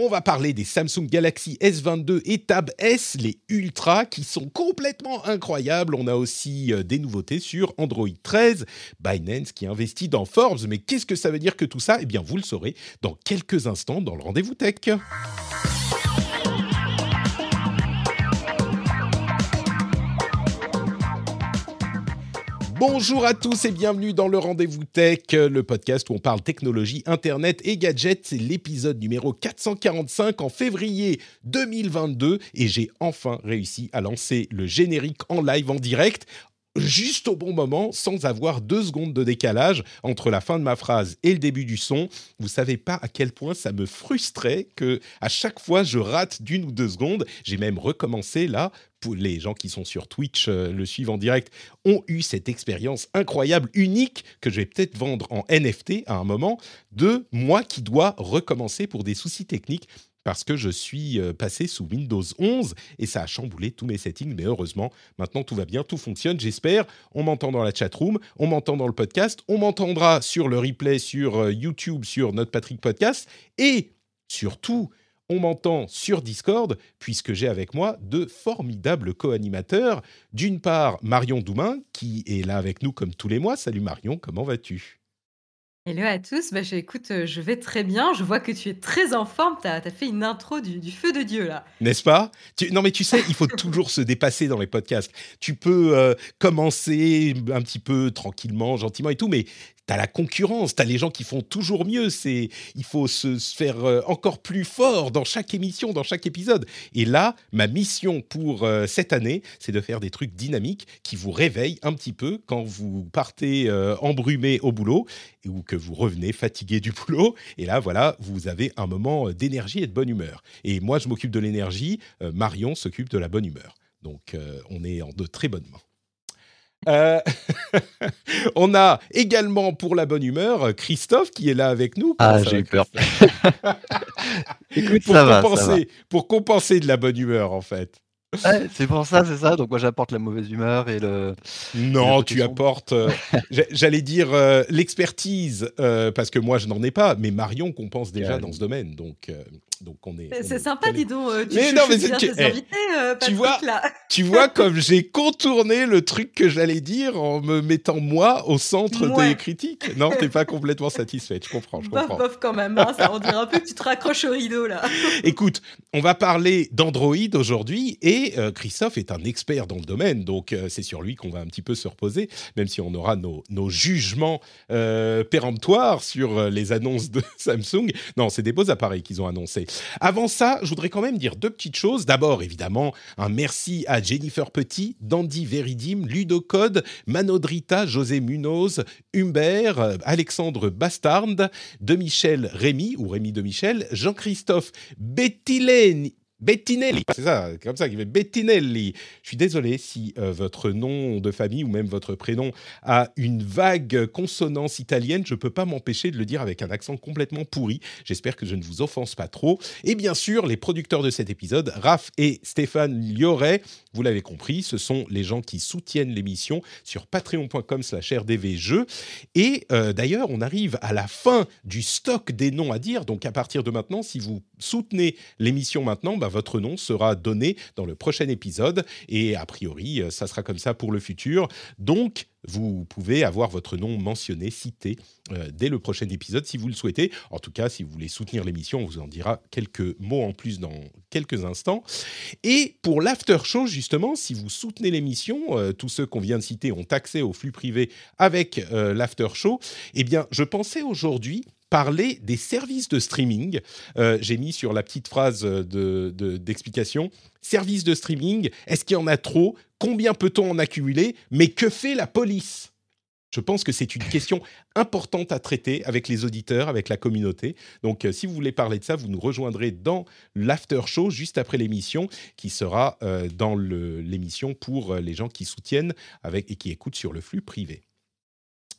On va parler des Samsung Galaxy S22 et Tab S, les Ultra, qui sont complètement incroyables. On a aussi euh, des nouveautés sur Android 13, Binance qui investit dans Forbes. Mais qu'est-ce que ça veut dire que tout ça? Eh bien, vous le saurez dans quelques instants dans le rendez-vous tech. Bonjour à tous et bienvenue dans le Rendez-vous Tech, le podcast où on parle technologie, internet et gadgets. C'est l'épisode numéro 445 en février 2022 et j'ai enfin réussi à lancer le générique en live en direct juste au bon moment, sans avoir deux secondes de décalage entre la fin de ma phrase et le début du son. Vous savez pas à quel point ça me frustrait que à chaque fois je rate d'une ou deux secondes. J'ai même recommencé là. Les gens qui sont sur Twitch, euh, le suivent en direct, ont eu cette expérience incroyable, unique, que je vais peut-être vendre en NFT à un moment, de moi qui dois recommencer pour des soucis techniques parce que je suis euh, passé sous Windows 11 et ça a chamboulé tous mes settings. Mais heureusement, maintenant tout va bien, tout fonctionne, j'espère. On m'entend dans la chatroom, on m'entend dans le podcast, on m'entendra sur le replay sur euh, YouTube, sur notre Patrick Podcast et surtout, on m'entend sur Discord puisque j'ai avec moi de formidables co-animateurs. D'une part, Marion Doumain qui est là avec nous comme tous les mois. Salut Marion, comment vas-tu? Hello à tous, bah, je, écoute, euh, je vais très bien. Je vois que tu es très en forme. Tu as, fait une intro du, du feu de Dieu là. N'est-ce pas? Tu- Non mais tu sais, il faut toujours se dépasser dans les podcasts. Tu peux euh, commencer un petit peu tranquillement, gentiment et tout, mais tu as la concurrence, tu as les gens qui font toujours mieux. C'est, il faut se, faire euh, encore plus fort dans chaque émission, dans chaque épisode. Et là, ma mission pour euh, cette année, c'est de faire des trucs dynamiques qui vous réveillent un petit peu quand vous partez euh, embrumé au boulot ou que vous revenez fatigué du boulot. Et là, voilà, vous avez un moment d'énergie et de bonne humeur. Et moi, je m'occupe de l'énergie, Marion s'occupe de la bonne humeur. Donc, on est en de très bonnes mains. Euh, on a également pour la bonne humeur Christophe qui est là avec nous. Ah, j'ai peur. Écoute, pour ça va, ça compenser, pour compenser de la bonne humeur en fait. Ouais, c'est pour ça, c'est ça. Donc moi j'apporte la mauvaise humeur et le. Non, tu apportes, euh, j'a- j'allais dire euh, l'expertise, parce que moi je n'en ai pas, mais Marion compense déjà Ouais. dans ce domaine, donc, donc on est. C'est- sympa, dis donc. euh, Tu Mais non, mais bien eh, invités, euh, tu vois, là. Tu vois comme j'ai contourné le truc que j'allais dire en me mettant moi au centre Ouais. des critiques. Non, t'es pas complètement satisfaite, je comprends, je Bof, comprends. bof quand même. hein, ça, on dirait un peu que tu te raccroches au rideau là. Écoute, on va parler d'Android aujourd'hui et euh, Christophe est un expert dans le domaine, donc c'est sur lui qu'on va un petit peu se reposer, même si on aura nos, nos jugements péremptoires sur les annonces de Samsung. Non, c'est des beaux appareils qu'ils ont annoncés. Avant ça, je voudrais quand même dire deux petites choses. D'abord, évidemment, un merci à Jennifer Petit, Dandy Veridim, Ludocode, Manodrita, José Munoz, Humbert, Alexandre Bastard, de Michel Rémy, ou Rémy de Michel, Jean-Christophe Bettileni. Bettinelli, c'est ça, comme ça qu'il fait Bettinelli. Je suis désolé si euh, votre nom de famille ou même votre prénom a une vague consonance italienne. Je ne peux pas m'empêcher de le dire avec un accent complètement pourri. J'espère que je ne vous offense pas trop. Et bien sûr, les producteurs de cet épisode, Raph et Stéphane Lioret, vous l'avez compris, ce sont les gens qui soutiennent l'émission sur patreon.com slash rdvjeux. Et euh, d'ailleurs, on arrive à la fin du stock des noms à dire. Donc à partir de maintenant, si vous soutenez l'émission maintenant, bah, votre nom sera donné dans le prochain épisode. Et a priori, euh, ça sera comme ça pour le futur. Donc, vous pouvez avoir votre nom mentionné, cité euh, dès le prochain épisode si vous le souhaitez. En tout cas, si vous voulez soutenir l'émission, on vous en dira quelques mots en plus dans quelques instants. Et pour l'after show, justement, si vous soutenez l'émission, euh, tous ceux qu'on vient de citer ont accès au flux privé avec l'after show. Eh bien, je pensais aujourd'hui parler des services de streaming. Euh, J'ai mis sur la petite phrase de- de- d'explication services de streaming. Est-ce qu'il y en a trop? Combien peut-on en accumuler? Mais que fait la police? Je pense que c'est une question importante à traiter avec les auditeurs, avec la communauté. Donc, euh, si vous voulez parler de ça, vous nous rejoindrez dans l'after show juste après l'émission, qui sera euh, dans l'émission pour euh, les gens qui soutiennent avec, et qui écoutent sur le flux privé.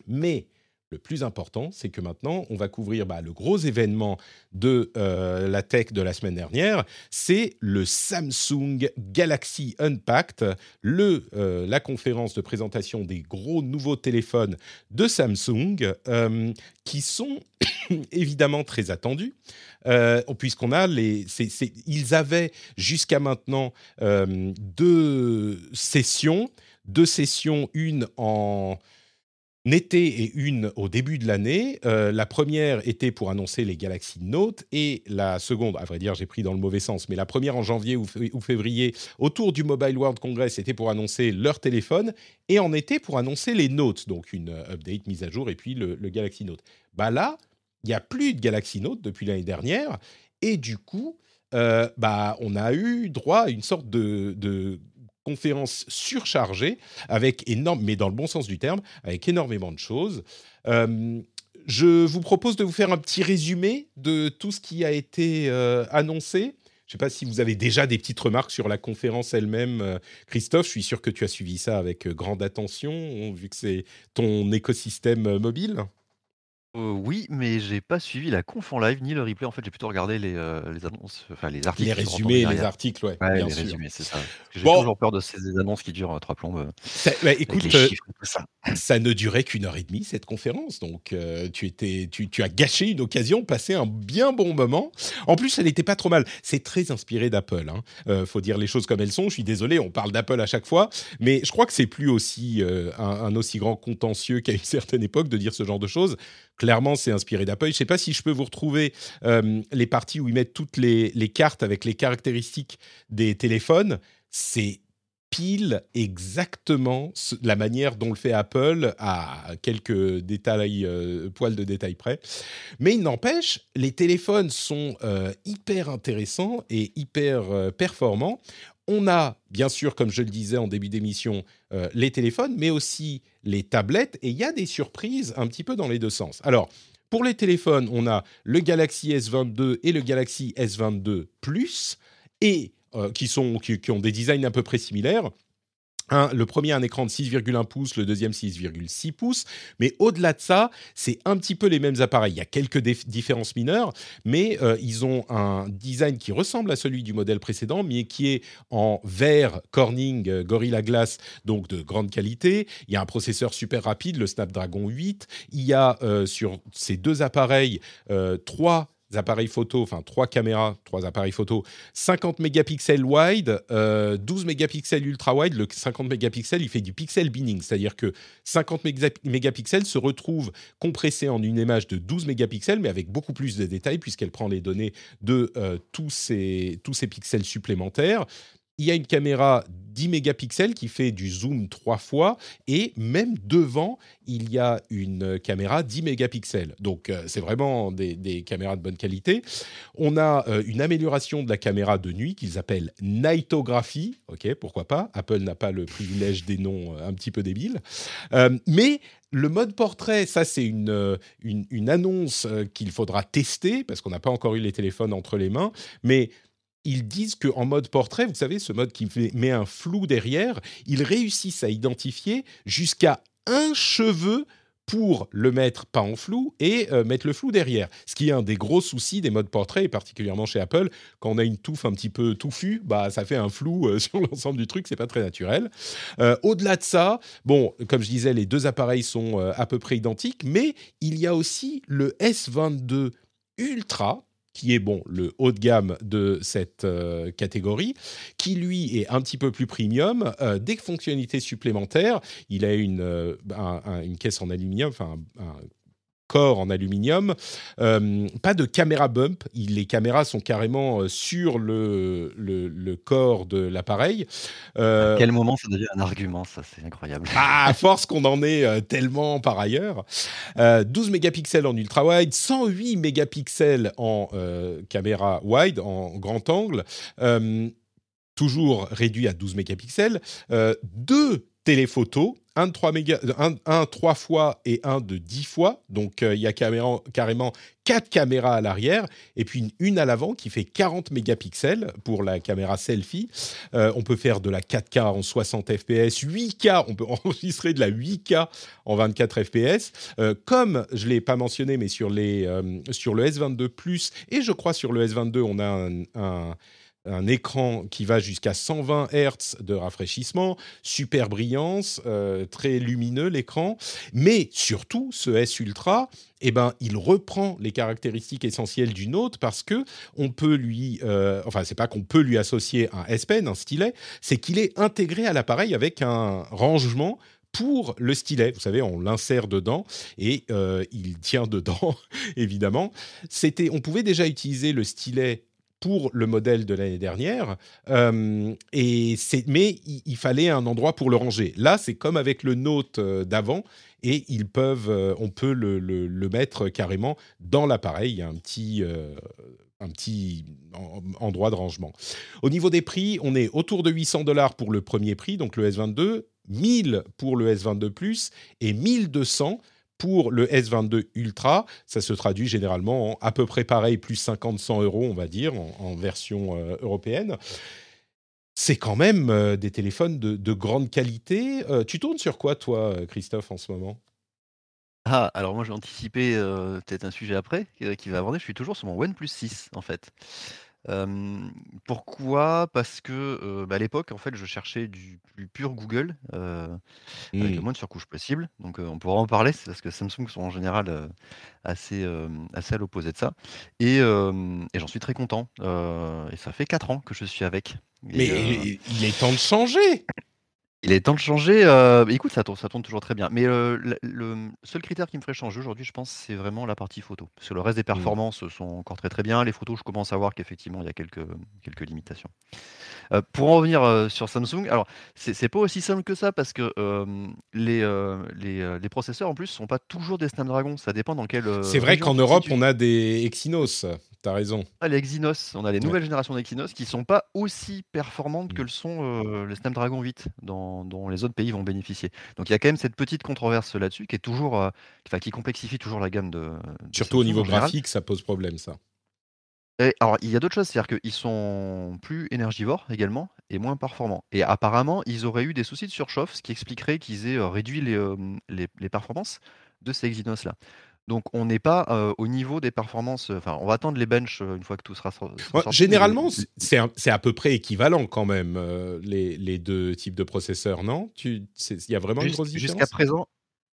Mais le plus important, c'est que maintenant, on va couvrir bah, le gros événement de euh, la tech de la semaine dernière. C'est le Samsung Galaxy Unpacked, euh, la conférence de présentation des gros nouveaux téléphones de Samsung, euh, qui sont évidemment très attendus. puisqu'on a ils avaient jusqu'à maintenant deux sessions, deux sessions, une en été et une au début de l'année. Euh, la première était pour annoncer les Galaxy Note et la seconde, à vrai dire, j'ai pris dans le mauvais sens, mais la première en janvier ou, février, autour du Mobile World Congress, c'était pour annoncer leur téléphone et en été pour annoncer les Notes, donc une euh, update, mise à jour et puis le, Galaxy Note. Bah là, il n'y a plus de Galaxy Note depuis l'année dernière et du coup, euh, bah, on a eu droit à une sorte de conférence surchargée, avec énorme, mais dans le bon sens du terme, avec énormément de choses. Euh, je vous propose de vous faire un petit résumé de tout ce qui a été euh, annoncé. Je ne sais pas si vous avez déjà des petites remarques sur la conférence elle-même, euh, Christophe. Je suis sûr que tu as suivi ça avec grande attention, vu que c'est ton écosystème mobile. Oui, mais j'ai pas suivi la conf en live ni le replay. En fait, j'ai plutôt regardé les, les annonces, enfin les articles Les résumés, les articles, ouais, Ouais, bien les sûr. résumés, c'est ça. j'ai toujours peur de ces annonces qui durent, euh, trois plombes, Ça bah, écoute, ça. ne durait qu'une heure et demie cette conférence, donc tu étais tu tu as gâché une occasion, passé un bien bon moment. En plus, elle n'était pas trop mal. C'est très inspiré d'Apple, hein. faut dire les choses comme elles sont. Je suis désolé, on parle d'Apple à chaque fois, mais je crois que c'est plus aussi, un un aussi grand contentieux qu'à une certaine époque de dire ce genre de choses clairement, c'est inspiré d'Apple. Je ne sais pas si je peux vous retrouver euh, les parties où ils mettent toutes les, cartes avec les caractéristiques des téléphones. C'est pile exactement la manière dont le fait Apple à quelques détails, euh, poils de détails près. Mais il n'empêche, les téléphones sont euh, hyper intéressants et hyper performants. On a, bien sûr, comme je le disais en début d'émission, euh, les téléphones, mais aussi les tablettes, et il y a des surprises un petit peu dans les deux sens. Alors, pour les téléphones, on a le Galaxy S22 et le Galaxy S22 Plus, et euh, qui, sont, qui ont des designs à peu près similaires le premier un écran de 6,1 pouces, le deuxième 6,6 pouces. Mais au-delà de ça, c'est un petit peu les mêmes appareils. Il y a quelques différences mineures, mais euh, ils ont un design qui ressemble à celui du modèle précédent, mais qui est en verre Corning euh, Gorilla Glass, donc de grande qualité. Il y a un processeur super rapide, le Snapdragon 8. Il y a euh, sur ces deux appareils trois appareils photo, enfin trois caméras, trois appareils photo, 50 mégapixels wide, 12 euh, mégapixels ultra wide. Le 50 mégapixels, il fait du pixel binning, c'est-à-dire que 50 mégapixels se retrouvent compressés en une image de 12 mégapixels, mais avec beaucoup plus de détails puisqu'elle prend les données de euh, tous, ces, tous ces pixels supplémentaires il y a une caméra 10 mégapixels qui fait du zoom trois fois et même devant, il y a une caméra 10 mégapixels. Donc euh, c'est vraiment des, caméras de bonne qualité. On a euh, une amélioration de la caméra de nuit qu'ils appellent Nightography. Ok, pourquoi pas? Apple n'a pas le privilège des noms euh, un petit peu débiles. mais le mode portrait, ça c'est une, une, une, annonce qu'il faudra tester parce qu'on n'a pas encore eu les téléphones entre les mains. Mais ils disent qu'en mode portrait, vous savez, ce mode qui met un flou derrière, ils réussissent à identifier jusqu'à un cheveu pour le mettre pas en flou et euh, mettre le flou derrière. Ce qui est un des gros soucis des modes portrait, et particulièrement chez Apple, quand on a une touffe un petit peu touffue, bah ça fait un flou euh, sur l'ensemble du truc, c'est pas très naturel. Euh, au-delà de ça, bon, comme je disais, les deux appareils sont à peu près identiques, mais il y a aussi le S22 Ultra qui est bon le haut de gamme de cette euh, catégorie, qui lui est un petit peu plus premium, euh, des fonctionnalités supplémentaires. Il a une, euh, une caisse en aluminium, enfin un, corps en aluminium. Euh, pas de caméra bump. les caméras sont carrément euh, sur le, le, corps de l'appareil. Euh, à quel moment ça devient un argument Ça, c'est incroyable. Ah, à force qu'on en est tellement par ailleurs. 12 mégapixels en ultra wide, 108 mégapixels en caméra wide, en grand angle toujours réduit à 12 mégapixels, deux téléphoto, un de 3, méga, un, un 3 fois et un de 10 fois. Donc euh, il y a caméra, carrément 4 caméras à l'arrière et puis une, à l'avant qui fait 40 mégapixels pour la caméra selfie. Euh, on peut faire de la 4K en 60 fps, 8K, on peut enregistrer de la 8K en 24 fps. Euh, comme je ne l'ai pas mentionné, mais sur, les, sur le S22 Plus et je crois sur le S22, on a un un écran qui va jusqu'à 120 Hz de rafraîchissement, super brillance, euh, très lumineux l'écran, mais surtout ce S Ultra, eh ben, il reprend les caractéristiques essentielles du Note parce que on peut lui, euh, enfin c'est pas qu'on peut lui associer un S Pen, un stylet, c'est qu'il est intégré à l'appareil avec un rangement pour le stylet. Vous savez, on l'insère dedans et euh, il tient dedans, évidemment. C'était, on pouvait déjà utiliser le stylet pour le modèle de l'année dernière, euh, et mais il, fallait un endroit pour le ranger. Là, c'est comme avec le Note euh, d'avant, et ils peuvent, euh, on peut le, mettre carrément dans l'appareil. Il y a un petit, un petit endroit de rangement. Au niveau des prix, on est autour de 800 dollars pour le premier prix, donc le S22, 1000 pour le S22 Plus et 1200 pour le S22 Ultra, ça se traduit généralement en à peu près pareil, plus 50-100 euros, on va dire, en, version euh, européenne. C'est quand même euh, des téléphones de, de grande qualité. Euh, tu tournes sur quoi, toi, Christophe, en ce moment? Ah, alors moi, j'ai anticipé peut-être un sujet après qui va aborder. Je suis toujours sur mon OnePlus 6, en fait. Hem, pourquoi? Parce que, heu, bah, à l'époque, en fait, je cherchais du plus pur Google, heu, avec le mmh. moins de surcouche possible. Donc, heu, on pourra en parler, c'est parce que Samsung sont en général, heu, assez, hem, assez à l'opposé de ça et hem et j'en suis très content, heu et ça fait 4 ans que je suis avec Mais et heu il est temps de changer! Il est temps de changer, heu, écoute, ça tourne ça tourne toujours très bien. Mais, heu, le le, seul critère qui me ferait changer aujourd'hui, je pense, c'est vraiment la partie photo. Parce que le reste des Mmh. performances sont encore très, très bien. Les photos, je commence à voir qu'effectivement, il y a quelques, quelques limitations. Heu, pour en revenir, sur Samsung, alors c'est pas aussi simple que ça parce que, les, processeurs en plus sont pas toujours des Snapdragon, ça dépend dans heu, C'est vrai qu'en Europe, on a des Exynos, tu as raison. Ah, les Exynos, on a les Ouais. nouvelles générations d'Exynos qui sont pas aussi performantes que Mmh. le sont, heu, les Snapdragon 8 dont dont les autres pays vont bénéficier. Donc il y a quand même cette petite controverse là-dessus qui est toujours, qui complexifie toujours la gamme de de Surtout au niveau graphique, ça pose problème, ça. Et alors, il y a d'autres choses, c'est-à-dire qu'ils sont plus énergivores également et moins performants. Et apparemment, ils auraient eu des soucis de surchauffe, ce qui expliquerait qu'ils aient, heu, réduit les, hem, les les performances de ces Exynos-là. Donc on n'est pas, heu, au niveau des performances, heu, enfin, on va attendre les bench, heu, une fois que tout sera Ouais, généralement, c'est à peu près équivalent quand même, les les 2 types de processeurs, non? Il y a vraiment une grosse jusqu'à différence? présent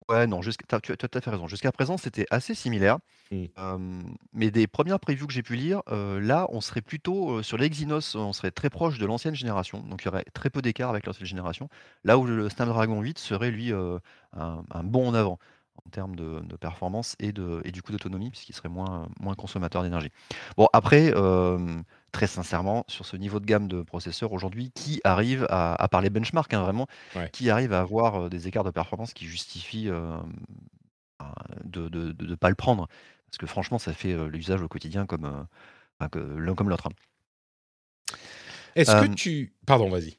ouais, non, jusqu tu as tu as tout à fait raison. Jusqu'à présent, c'était assez similaire, Mmh. hem, mais des premières previews que j'ai pu lire, là, on serait plutôt, sur les Exynos, on serait très proche de l'ancienne génération, donc il y aurait très peu d'écart avec l'ancienne génération. Là où le Snapdragon 8 serait lui, un un bond en avant en termes de de performance et de et du coup d'autonomie puisqu'il serait moins, moins consommateur d'énergie. Bon après, hem, très sincèrement, sur ce niveau de gamme de processeurs aujourd'hui, qui arrive à les benchmarks, hein, vraiment, Ouais. qui arrive à avoir, heu, des écarts de performance qui justifient, ben, de de de de pas le prendre? Parce que franchement, ça fait, heu, l'usage au quotidien comme, enfin que l'un comme l'autre, hein. Est-ce que tu pardon, vas-y.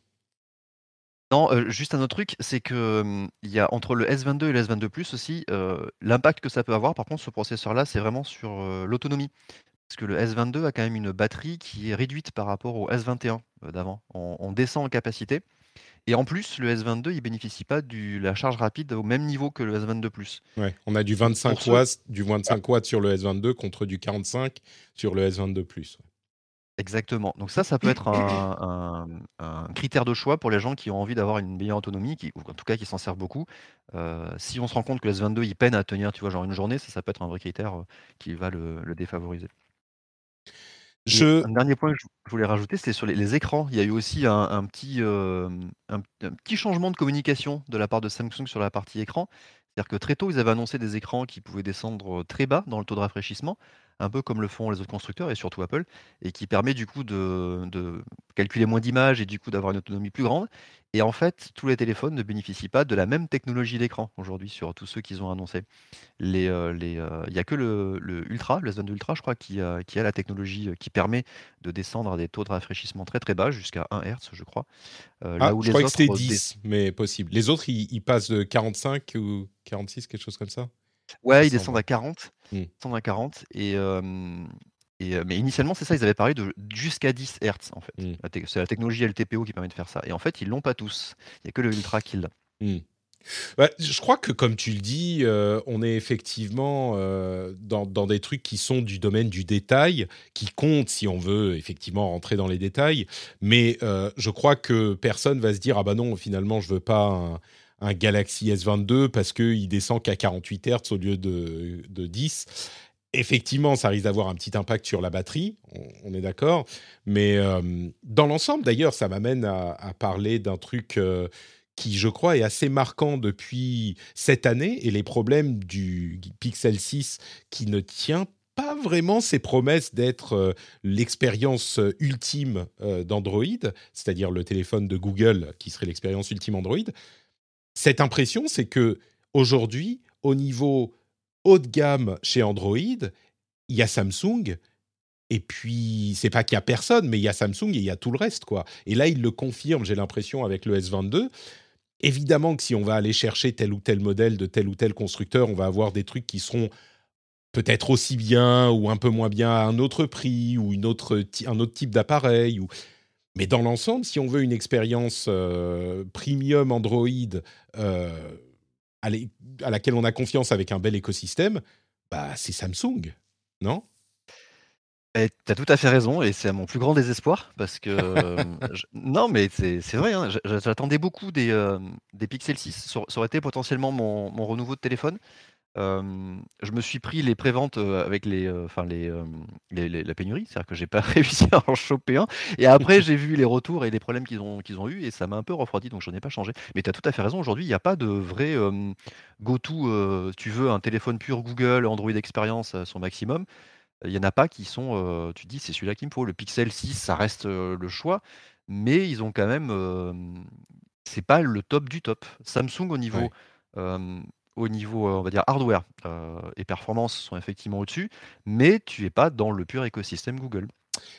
Non, heu, juste un autre truc, c'est que, hem, il y a entre le S22 et le S22 Plus aussi, heu, l'impact que ça peut avoir par contre ce processeur-là, c'est vraiment sur, heu, l'autonomie. Parce que le S22 a quand même une batterie qui est réduite par rapport au S21, heu, d'avant. On on descend en capacité et en plus le S22 il bénéficie pas du la charge rapide au même niveau que le S22 Plus. Ouais, on a du Donc pour 25 ceux watts du 25 watts sur le S22 contre du 45 sur le S22 Plus. Exactement. Donc ça, ça peut être un un un critère de choix pour les gens qui ont envie d'avoir une meilleure autonomie, qui ou en tout cas qui s'en servent beaucoup. Heu, si on se rend compte que le S22 il peine à tenir, tu vois, genre une journée, ça, ça peut être un vrai critère, heu, qui va le le défavoriser. Et Je un dernier point que je je voulais rajouter, c'est sur les les écrans. Il y a eu aussi un un petit, hem, un un petit changement de communication de la part de Samsung sur la partie écran. C'est-à-dire que très tôt, ils avaient annoncé des écrans qui pouvaient descendre, très bas dans le taux de rafraîchissement, un peu comme le font les autres constructeurs et surtout Apple, et qui permet du coup de de calculer moins d'images et du coup d'avoir une autonomie plus grande. Et en fait, tous les téléphones ne bénéficient pas de la même technologie d'écran aujourd'hui sur tous ceux qu'ils ont annoncés. Les, euh, les, euh, il y a que le le Ultra, le S22 Ultra, je crois, qui a qui a la technologie, euh, qui permet de descendre à des taux de rafraîchissement très, très bas, jusqu'à 1 Hz, je crois. Ah, je crois que c'était 10, mais possible. Les autres, ils passent de 45 ou 46, quelque chose comme ça? Ouais, ils descendent à 40. Mmh. à 40 et et mais initialement, c'est ça, ils avaient parlé de jusqu'à 10 Hz, en fait. Mmh. c'est la technologie LTPO qui permet de faire ça et en fait, ils l'ont pas tous. Il y a que le Ultra qui l'a. Mmh. je crois que comme tu le dis, on est effectivement dans, dans, des trucs qui sont du domaine du détail, qui comptent si on veut effectivement rentrer dans les détails. Mais je crois que personne va se dire ah bah non finalement je veux pas un, Galaxy S22 parce qu'il descend qu'à 48 Hz au lieu de, de 10 effectivement, ça risque d'avoir un petit impact sur la batterie, on, est d'accord. Mais euh, dans l'ensemble, d'ailleurs, ça m'amène à, parler d'un truc euh, qui, je crois, est assez marquant depuis cette année et les problèmes du Pixel 6 qui ne tient pas vraiment ses promesses d'être euh, l'expérience ultime d'Android, c'est-à-dire le téléphone de Google qui serait l'expérience ultime Android cette impression, c'est que aujourd'hui, au niveau haut de gamme chez Android, il y a Samsung. Et puis, c'est pas qu'il y a personne, mais il y a Samsung et il y a tout le reste, quoi. Et là, il le confirme, j'ai l'impression, avec le S22. Évidemment que si on va aller chercher tel ou tel modèle de tel ou tel constructeur, on va avoir des trucs qui seront peut-être aussi bien ou un peu moins bien à un autre prix ou une autre, un autre type d'appareil. Ou... Mais dans l'ensemble, si on veut une expérience euh, premium Android euh, à, laquelle on a confiance avec un bel écosystème, bah, c'est Samsung, non? Eh, tu as tout à fait raison et c'est à mon plus grand désespoir parce que non mais c'est vrai, hein, j'attendais beaucoup des, des Pixel 6. Ça, ça, aurait été potentiellement mon, mon renouveau de téléphone je me suis pris les préventes, avec les, enfin les, les la pénurie, c'est-à-dire que j'ai pas réussi à en choper un et après j'ai vu les retours et les problèmes qu'ils ont qu'ils ont eu et ça m'a un peu refroidi donc j'en ai pas changé. Mais tu as tout à fait raison, aujourd'hui, il y a pas de vrai, go to, tu veux un téléphone pur Google, Android Experience à son maximum, il y en a pas qui sont, tu dis: «C'est celui-là qu'il me faut». Le Pixel 6, ça reste, le choix, mais ils ont quand même, c'est pas le top du top. Samsung au niveau, au niveau, on va dire hardware, et performance sont effectivement au-dessus, mais tu es pas dans le pur écosystème Google.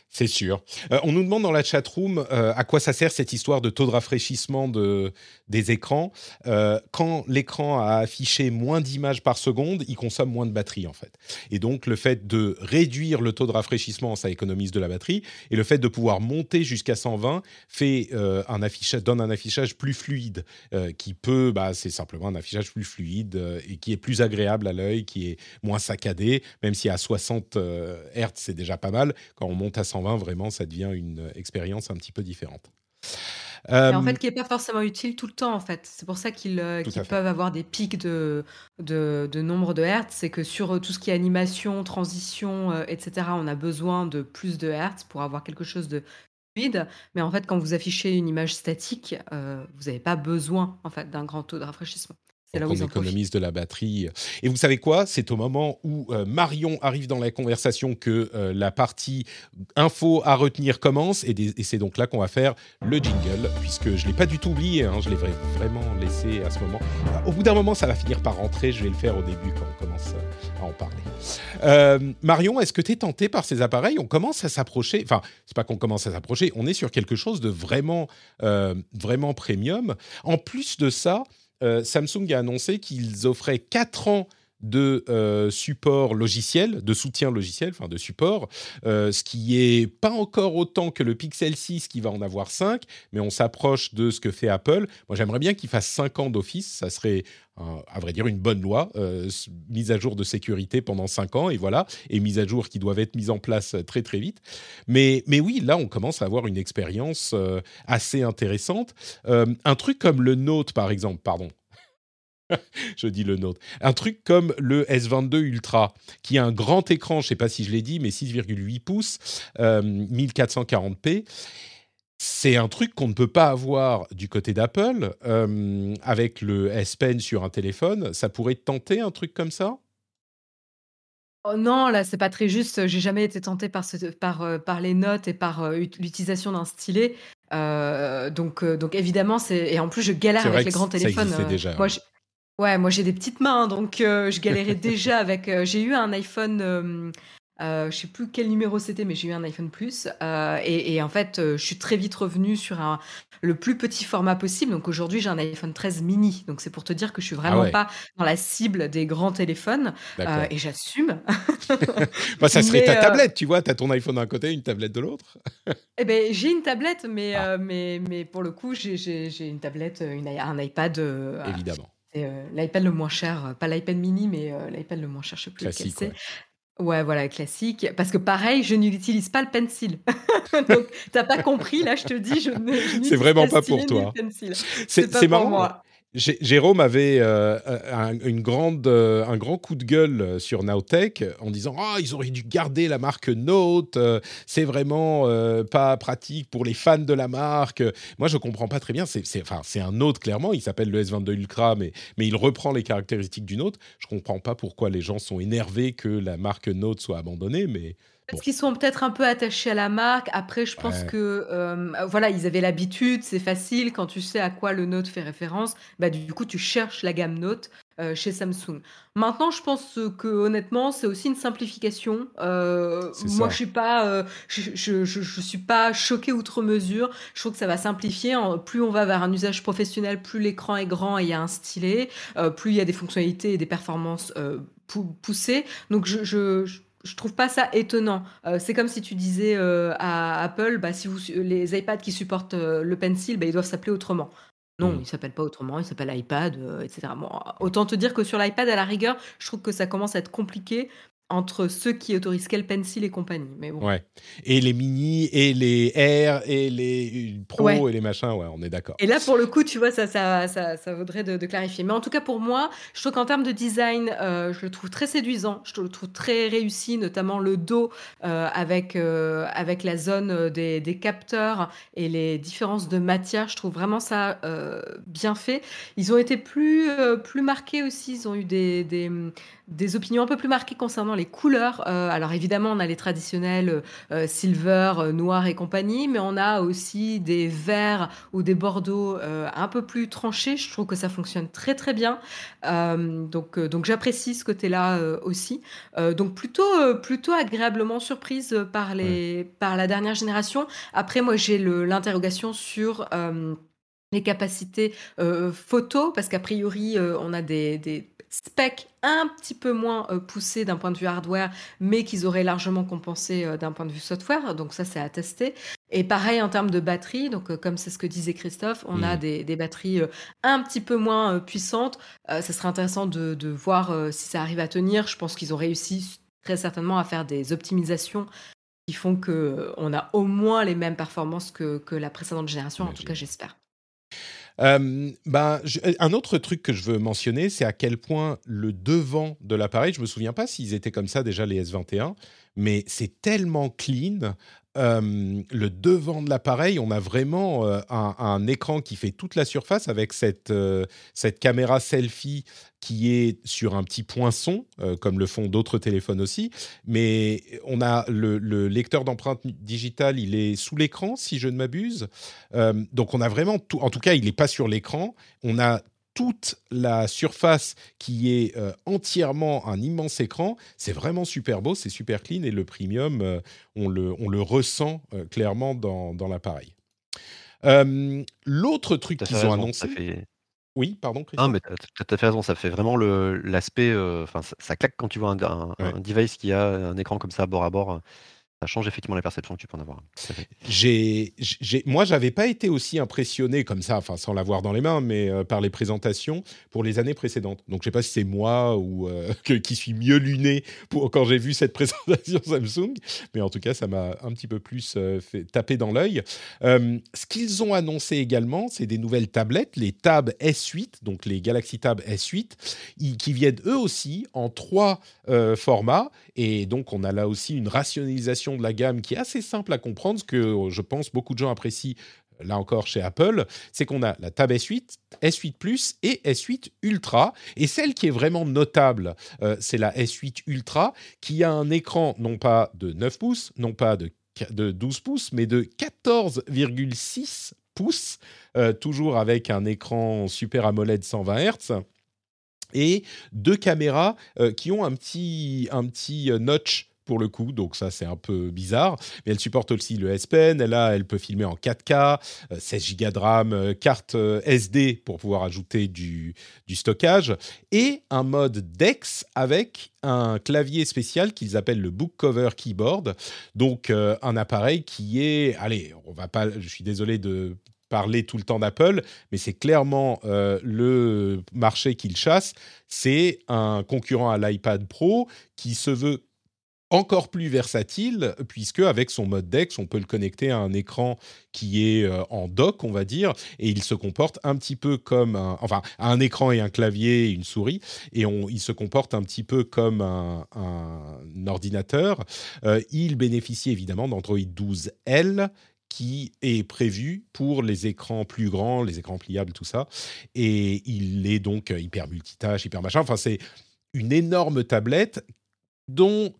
C'est sûr. Euh, on nous demande dans la chat room euh, à quoi ça sert cette histoire de taux de rafraîchissement de, des écrans. Euh, quand l'écran a affiché moins d'images par seconde, il consomme moins de batterie en fait. Et donc le fait de réduire le taux de rafraîchissement, ça économise de la batterie. Et le fait de pouvoir monter jusqu'à 120 fait un affichage, donne un affichage plus fluide, qui peut, bah, c'est simplement un affichage plus fluide et qui est plus agréable à l'œil, qui est moins saccadé, même si à 60 Hz c'est déjà pas mal. Quand on monte à 120, vraiment, ça devient une expérience un petit peu différente. en fait, qui n'est pas forcément utile tout le temps, en fait. C'est pour ça qu'ils euh, peuvent avoir des pics de, de, nombre de hertz. C'est que sur euh, tout ce qui est animation, transition, euh, etc., on a besoin de plus de hertz pour avoir quelque chose de fluide. Mais en fait, quand vous affichez une image statique, vous n'avez pas besoin en fait, d'un grand taux de rafraîchissement. C'est là où on économise de la batterie. Et vous savez quoi? C'est au moment où euh, Marion arrive dans la conversation que euh, la partie info à retenir commence. Et, c'est donc là qu'on va faire le jingle, puisque je ne l'ai pas du tout oublié. Hein, je l'ai vraiment laissé à ce moment. Au bout d'un moment, ça va finir par rentrer. Je vais le faire au début quand on commence à en parler. Euh, Marion, est-ce que tu es tenté par ces appareils? On commence à s'approcher. Enfin, c'est pas qu'on commence à s'approcher. On est sur quelque chose de vraiment, vraiment premium. En plus de ça, euh, Samsung a annoncé qu'ils offraient 4 ans de euh, support logiciel, de soutien logiciel, enfin de support, euh, ce qui est pas encore autant que le Pixel 6 qui va en avoir 5, mais on s'approche de ce que fait Apple. Moi j'aimerais bien qu'il fasse 5 ans d'office, ça serait à vrai dire une bonne loi, mise à jour de sécurité pendant 5 ans, et voilà, et mise à jour qui doivent être mises en place très très vite. Mais, mais oui, là on commence à avoir une expérience assez intéressante. un truc comme le Note par exemple, pardon, je dis le nôtre. Un truc comme le S22 Ultra, qui a un grand écran, je ne sais pas si je l'ai dit, mais 6,8 pouces, 1440p. Euh, c'est un truc qu'on ne peut pas avoir du côté d'Apple. Euh, avec le S Pen sur un téléphone, ça pourrait tenter un truc comme ça? Oh non, là, c'est pas très juste. J'ai jamais été tentée par ce par, par les notes et par, l'utilisation d'un stylet. donc donc évidemment, c'est et en plus, je galère avec les grands téléphones, déjà, moi, ouais, moi, j'ai des petites mains, donc je galérais déjà avec, j'ai eu un iPhone, euh, je sais plus quel numéro c'était, mais j'ai eu un iPhone Plus. Euh, et, en fait, euh, je suis très vite revenue sur un, le plus petit format possible. Donc aujourd'hui, j'ai un iPhone 13 mini. Donc c'est pour te dire que je suis vraiment ah pas dans la cible des grands téléphones. et j'assume. bah, ça serait ta tablette, tu vois. Tu as ton iPhone d'un côté, une tablette de l'autre. eh ben, j'ai une tablette, mais, ah. mais, mais pour le coup, j'ai une tablette, une, un iPad. Évidemment. L'iPad le moins cher, pas l'iPad mini, mais l'iPad le moins cher, je sais plus lequel c'est. Ouais, voilà, classique. Parce que pareil, je n'utilise pas le pencil. Donc, t'as pas compris, là, je te dis, je ne. C'est vraiment pas pour toi. C'est marrant. Moi. Jérôme avait euh, un, une grande, euh, un grand coup de gueule sur Nowtech en disant Ah, ils auraient dû garder la marque Note, euh, c'est vraiment pas pratique pour les fans de la marque. Moi, je comprends pas très bien. C'est un Note, clairement. Il s'appelle le S22 Ultra, mais, mais il reprend les caractéristiques du Note. Je comprends pas pourquoi les gens sont énervés que la marque Note soit abandonnée, mais parce qu'ils sont peut-être un peu attachés à la marque. Après, je pense que euh, voilà, ils avaient l'habitude, c'est facile quand tu sais à quoi le Note fait référence. Bah du coup, tu cherches la gamme Note euh, chez Samsung. Maintenant, je pense que honnêtement, c'est aussi une simplification. Euh, moi, je suis pas, je, je, je, suis pas choquée outre mesure. Je trouve que ça va simplifier. Plus on va vers un usage professionnel, plus l'écran est grand et il y a un stylet, plus il y a des fonctionnalités et des performances poussées. Donc, je, je je trouve pas ça étonnant. Euh, c'est comme si tu disais euh, à Apple, bah, si vous, les iPads qui supportent euh, le pencil, bah, ils doivent s'appeler autrement. Non, mmh. ils s'appellent pas autrement, ils s'appellent iPad, etc. autant te dire que sur l'iPad, à la rigueur, je trouve que ça commence à être compliqué entre ceux qui autorisent quel pencil et compagnie. Mais bon. Ouais. Et les mini, et les R, et les Pro, et les machins, ouais, on est d'accord. Et là, pour le coup, tu vois, ça, ça, ça, ça vaudrait de, clarifier. Mais en tout cas, pour moi, je trouve qu'en termes de design, euh, je le trouve très séduisant, je le trouve très réussi, notamment le dos euh, avec, euh, avec la zone des, des, capteurs et les différences de matière. Je trouve vraiment ça bien fait. Ils ont été plus, plus marqués aussi, ils ont eu des, des des opinions un peu plus marquées concernant les couleurs. Euh, alors évidemment, on a les traditionnels euh, silver, euh, noir et compagnie, mais on a aussi des verts ou des bordeaux un peu plus tranchés. Je trouve que ça fonctionne très très bien. donc donc j'apprécie ce côté-là aussi. donc plutôt plutôt agréablement surprise par les par la dernière génération. Après moi j'ai l'interrogation sur les capacités photo parce qu'a priori on a des, des spec un petit peu moins euh, poussé d'un point de vue hardware, mais qu'ils auraient largement compensé euh, d'un point de vue software. Donc ça, c'est à tester. Et pareil en termes de batterie, donc euh, comme c'est ce que disait Christophe, on a mmh. des, batteries un petit peu moins puissantes. ça serait intéressant de, voir si ça arrive à tenir. Je pense qu'ils ont réussi très certainement à faire des optimisations qui font qu'on a au moins les mêmes performances que, que la précédente génération. En tout cas, j'espère. Euh, ben, un autre truc que je veux mentionner, c'est à quel point le devant de l'appareil, je me souviens pas s'ils étaient comme ça déjà les S21, mais c'est tellement clean. Euh, le devant de l'appareil, on a vraiment euh, un, écran qui fait toute la surface avec cette, cette caméra selfie qui est sur un petit poinçon, euh, comme le font d'autres téléphones aussi. Mais on a le, lecteur d'empreintes digitales, il est sous l'écran, si je ne m'abuse. Euh, donc on a vraiment tout. En tout cas, il n'est pas sur l'écran. On a toute la surface qui est euh, entièrement un immense écran. C'est vraiment super beau, c'est super clean et le premium, on, le, on le ressent clairement dans, dans l'appareil. L'autre truc qu'ils ont annoncé. Oui, pardon, Non, mais tu as tout à fait raison, ça fait vraiment l'aspect, enfin, ça claque quand tu vois un un device qui a un écran comme ça bord à bord, ça change effectivement la perception que tu peux en avoir. J'ai, j'ai, moi, j'avais pas été aussi impressionné comme ça, enfin sans l'avoir dans les mains, mais euh, par les présentations pour les années précédentes. Donc, je sais pas si c'est moi ou euh, qui suis mieux luné pour quand j'ai vu cette présentation Samsung, mais en tout cas, ça m'a un petit peu plus euh, fait taper dans l'œil. ce qu'ils ont annoncé également, c'est des nouvelles tablettes, les Tab S8, donc les Galaxy Tab S8, qui viennent eux aussi en trois formats, et donc on a là aussi une rationalisation de la gamme qui est assez simple à comprendre, ce que euh, je pense beaucoup de gens apprécient là encore chez Apple, c'est qu'on a la Tab S8, S8 Plus et S8 Ultra. Et celle qui est vraiment notable, euh, c'est la S8 Ultra, qui a un écran non pas de 9 pouces, non pas de, de 12 pouces, mais de 14,6 pouces, euh, toujours avec un écran Super AMOLED 120 Hz et deux caméras euh, qui ont un petit, un petit notch pour le coup, donc ça c'est un peu bizarre. Mais elle supporte aussi le S Pen, elle, elle peut filmer en 4K, 16 Go de RAM, euh, carte euh, SD pour pouvoir ajouter du, du stockage, et un mode DeX avec un clavier spécial qu'ils appellent le Book Cover Keyboard. Donc euh, un appareil qui est, allez, on va pas, je suis désolé de parler tout le temps d'Apple, mais c'est clairement le marché qu'il chasse. C'est un concurrent à l'iPad Pro qui se veut encore plus versatile, puisque avec son mode DeX, on peut le connecter à un écran qui est euh, en dock, on va dire, et il se comporte un petit peu comme un, enfin, un écran et un clavier et une souris, et il se comporte un petit peu comme un, ordinateur. Euh, il bénéficie évidemment d'Android 12L, qui est prévu pour les écrans plus grands, les écrans pliables, tout ça. Et il est donc hyper multitâche, hyper machin. Enfin, c'est une énorme tablette dont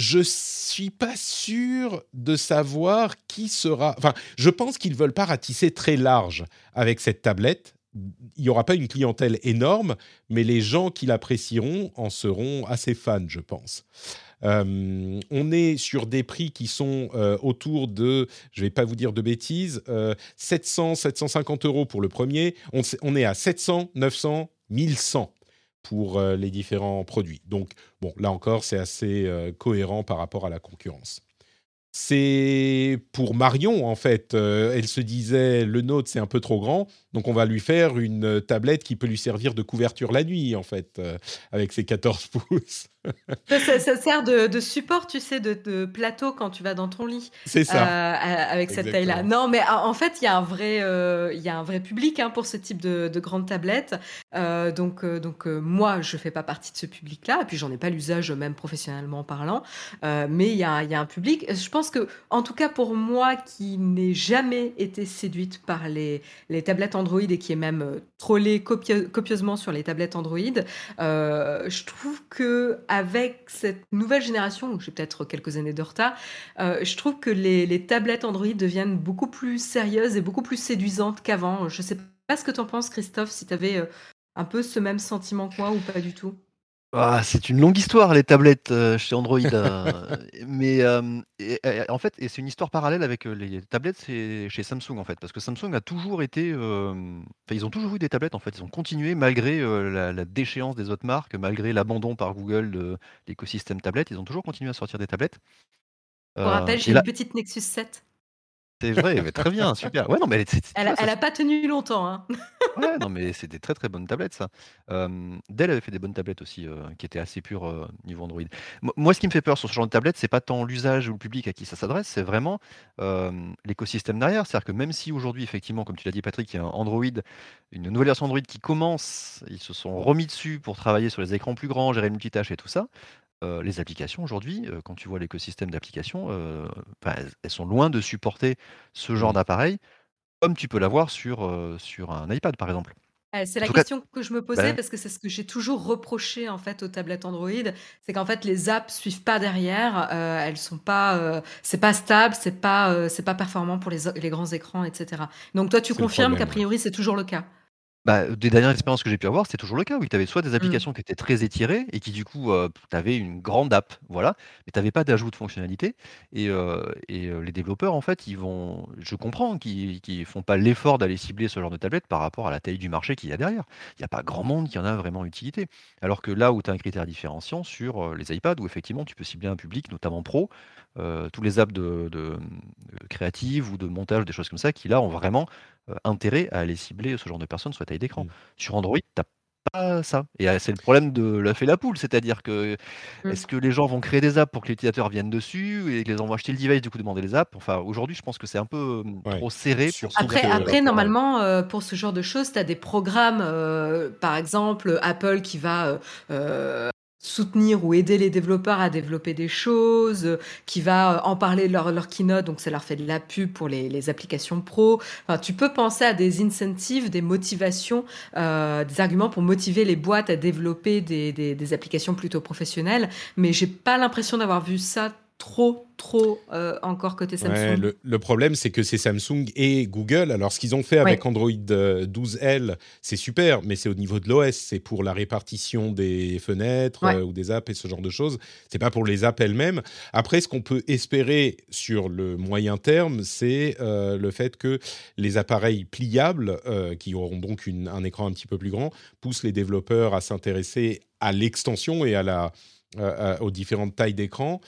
je suis pas sûr de savoir qui sera. Enfin, je pense qu'ils veulent pas ratisser très large avec cette tablette. Il n'y aura pas une clientèle énorme, mais les gens qui l'apprécieront en seront assez fans, je pense. Euh, on est sur des prix qui sont euh, autour de, je ne vais pas vous dire de bêtises, 700, euh, 750 euros pour le premier. On, on est à 700, 900, 1100 pour euh, les différents produits. Donc, bon, là encore, c'est assez euh, cohérent par rapport à la concurrence. C'est pour Marion, en fait. Euh, elle se disait, le nôtre, c'est un peu trop grand, donc on va lui faire une tablette qui peut lui servir de couverture la nuit, en fait, avec ses 14 pouces ça, sert de, support, tu sais, de, plateau quand tu vas dans ton lit. C'est ça. Euh, avec cette taille-là. Non, mais en fait, il y a un vrai, euh, y a un vrai public hein, pour ce type de, de grande tablette. Euh, donc, donc moi, je fais pas partie de ce public-là. Et puis, j'en ai pas l'usage, même professionnellement parlant. mais il y a, y a un public. Je pense que, en tout cas, pour moi, qui n'ai jamais été séduite par les, les tablettes Android et qui est même trollé copieusement sur les tablettes Android, je trouve que avec cette nouvelle génération, j'ai peut-être quelques années de retard, euh, je trouve que les, tablettes Android deviennent beaucoup plus sérieuses et beaucoup plus séduisantes qu'avant. Je ne sais pas ce que tu en penses, Christophe, si tu avais euh, un peu ce même sentiment que moi ou pas du tout? Ah, c'est une longue histoire les tablettes, euh, chez Android, euh, mais en fait et c'est une histoire parallèle avec, euh, les tablettes chez Samsung, en fait. Parce que Samsung a toujours été, enfin, ils ont toujours eu des tablettes, en fait. Ils ont continué malgré, la déchéance des autres marques, malgré l'abandon par Google de l'écosystème tablette, ils ont toujours continué à sortir des tablettes. Pour rappel, j'ai une petite Nexus 7. C'est vrai, mais très bien, super. Ouais, non, mais elle, a, pas tenu longtemps. Hein. ouais, non, mais c'est des très très bonnes tablettes, ça. Dell avait fait des bonnes tablettes aussi, qui étaient assez pures niveau Android. Moi, ce qui me fait peur sur ce genre de tablette, c'est pas tant l'usage ou le public à qui ça s'adresse, c'est vraiment l'écosystème derrière. C'est-à-dire que même si aujourd'hui, effectivement, comme tu l'as dit, Patrick, il y a un Android, une nouvelle version Android qui commence, ils se sont remis dessus pour travailler sur les écrans plus grands, gérer le multitâche et tout ça. Euh, les applications aujourd'hui, euh, quand tu vois l'écosystème d'applications, euh, elles sont loin de supporter ce genre mmh. d'appareil, comme tu peux l'avoir sur, sur un iPad, par exemple. c'est la question que je me posais ben parce que c'est ce que j'ai toujours reproché en fait aux tablettes Android, c'est qu'en fait les apps suivent pas derrière, elles sont pas, c'est pas stable, c'est pas, c'est pas performant pour les, les grands écrans, etc. Donc toi tu confirmes qu'a priori c'est toujours le cas? Bah, des dernières expériences que j'ai pu avoir, c'était toujours le cas. Oui, tu avais soit des mmh. applications qui étaient très étirées et qui du coup, tu avais une grande app, voilà, mais tu avais pas d'ajout de fonctionnalité et et les développeurs en fait, ils vont je comprends qu'ils qu'ils font pas l'effort d'aller cibler ce genre de tablette par rapport à la taille du marché qu'il y a derrière. Il y a pas grand monde qui en a vraiment utilité. Alors que là où tu as un critère différenciant sur, les iPads où effectivement tu peux cibler un public, notamment pro, tous les apps de de, créatives ou de montage, des choses comme ça, qui là ont vraiment euh, intérêt à aller cibler ce genre de personnes sur la taille d'écran. Mmh. Sur Android, tu pas ça. Et euh, c'est le problème de la fait la poule, c'est-à-dire que mmh. est-ce que les gens vont créer des apps pour que l'utilisateur vienne dessus et que les gens vont acheter le device du coup demander les apps? Enfin, aujourd'hui, je pense que c'est un peu trop serré. après, après normalement, euh, pour ce genre de choses, tu as des programmes, par exemple Apple qui va soutenir ou aider les développeurs à développer des choses, qui va en parler leur, leur keynote, donc ça leur fait de la pub pour les, applications pro. Enfin, tu peux penser à des incentives, des motivations, euh, des arguments pour motiver les boîtes à développer des, des, des applications plutôt professionnelles, mais j'ai pas l'impression d'avoir vu ça trop, trop euh, encore côté Samsung. le, problème, c'est que c'est Samsung et Google. Alors, ce qu'ils ont fait avec Android 12L, euh, c'est super, mais c'est au niveau de l'OS. C'est pour la répartition des fenêtres euh, ou des apps et ce genre de choses. C'est pas pour les apps elles-mêmes. Après, ce qu'on peut espérer sur le moyen terme, c'est le fait que les appareils pliables, qui auront donc un écran un petit peu plus grand, poussent les développeurs à s'intéresser à l'extension et à la, aux différentes tailles d'écran.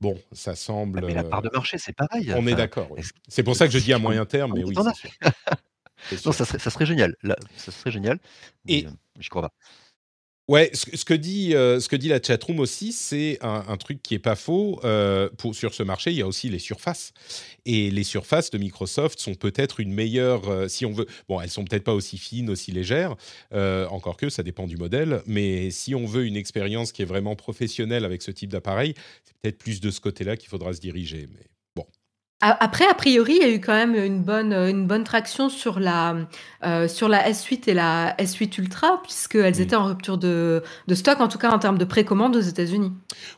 Bon, ça semble. mais la part de marché, c'est pareil. On est d'accord. C'est pour ça que je dis à moyen terme, mais oui. non, ça serait, ça serait génial. Là, ça serait génial. Et euh, j'y crois pas. Ouais, ce, que dit, euh, ce que dit la chatroom aussi, c'est un, truc qui est pas faux. Euh, pour, sur ce marché, il y a aussi les surfaces. Et les surfaces de Microsoft sont peut-être une meilleure, euh, si on veut. Bon, elles sont peut-être pas aussi fines, aussi légères, encore que ça dépend du modèle. Mais si on veut une expérience qui est vraiment professionnelle avec ce type d'appareil, c'est peut-être plus de ce côté-là qu'il faudra se diriger. Mais après, a priori, il y a eu quand même une bonne, une bonne traction sur la, euh, sur la S8 et la S8 Ultra, puisqu'elles étaient en rupture de, de, stock, en tout cas en termes de précommande aux États-Unis.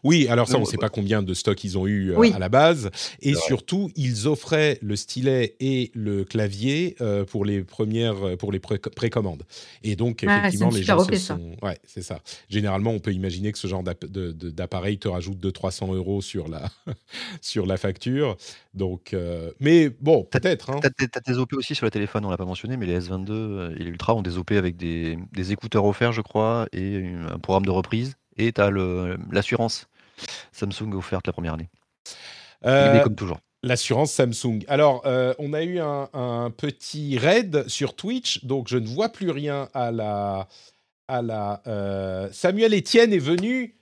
Oui, alors ça, on ne sait pas combien de stocks ils ont eu euh, à la base. Et surtout, ils offraient le stylet et le clavier euh, pour les premières, pour les précommandes. Et donc, ah, effectivement, les gens se sont. Ouais, c'est ça. Généralement, on peut imaginer que ce genre d'appareil te rajoute 200-300 euros sur la, sur la facture. Donc, donc, euh, mais bon, peut-être. Hein. Tu as, tes OP aussi sur le téléphone, on l'a pas mentionné, mais les S22 euh, et l'Ultra ont des OP avec des, écouteurs offerts, je crois, et un programme de reprise. Et tu as l'assurance Samsung offerte la première année. Euh, comme toujours. L'assurance Samsung. Alors, on a eu un, un, petit raid sur Twitch, donc je ne vois plus rien à la. À la Samuel Etienne est venu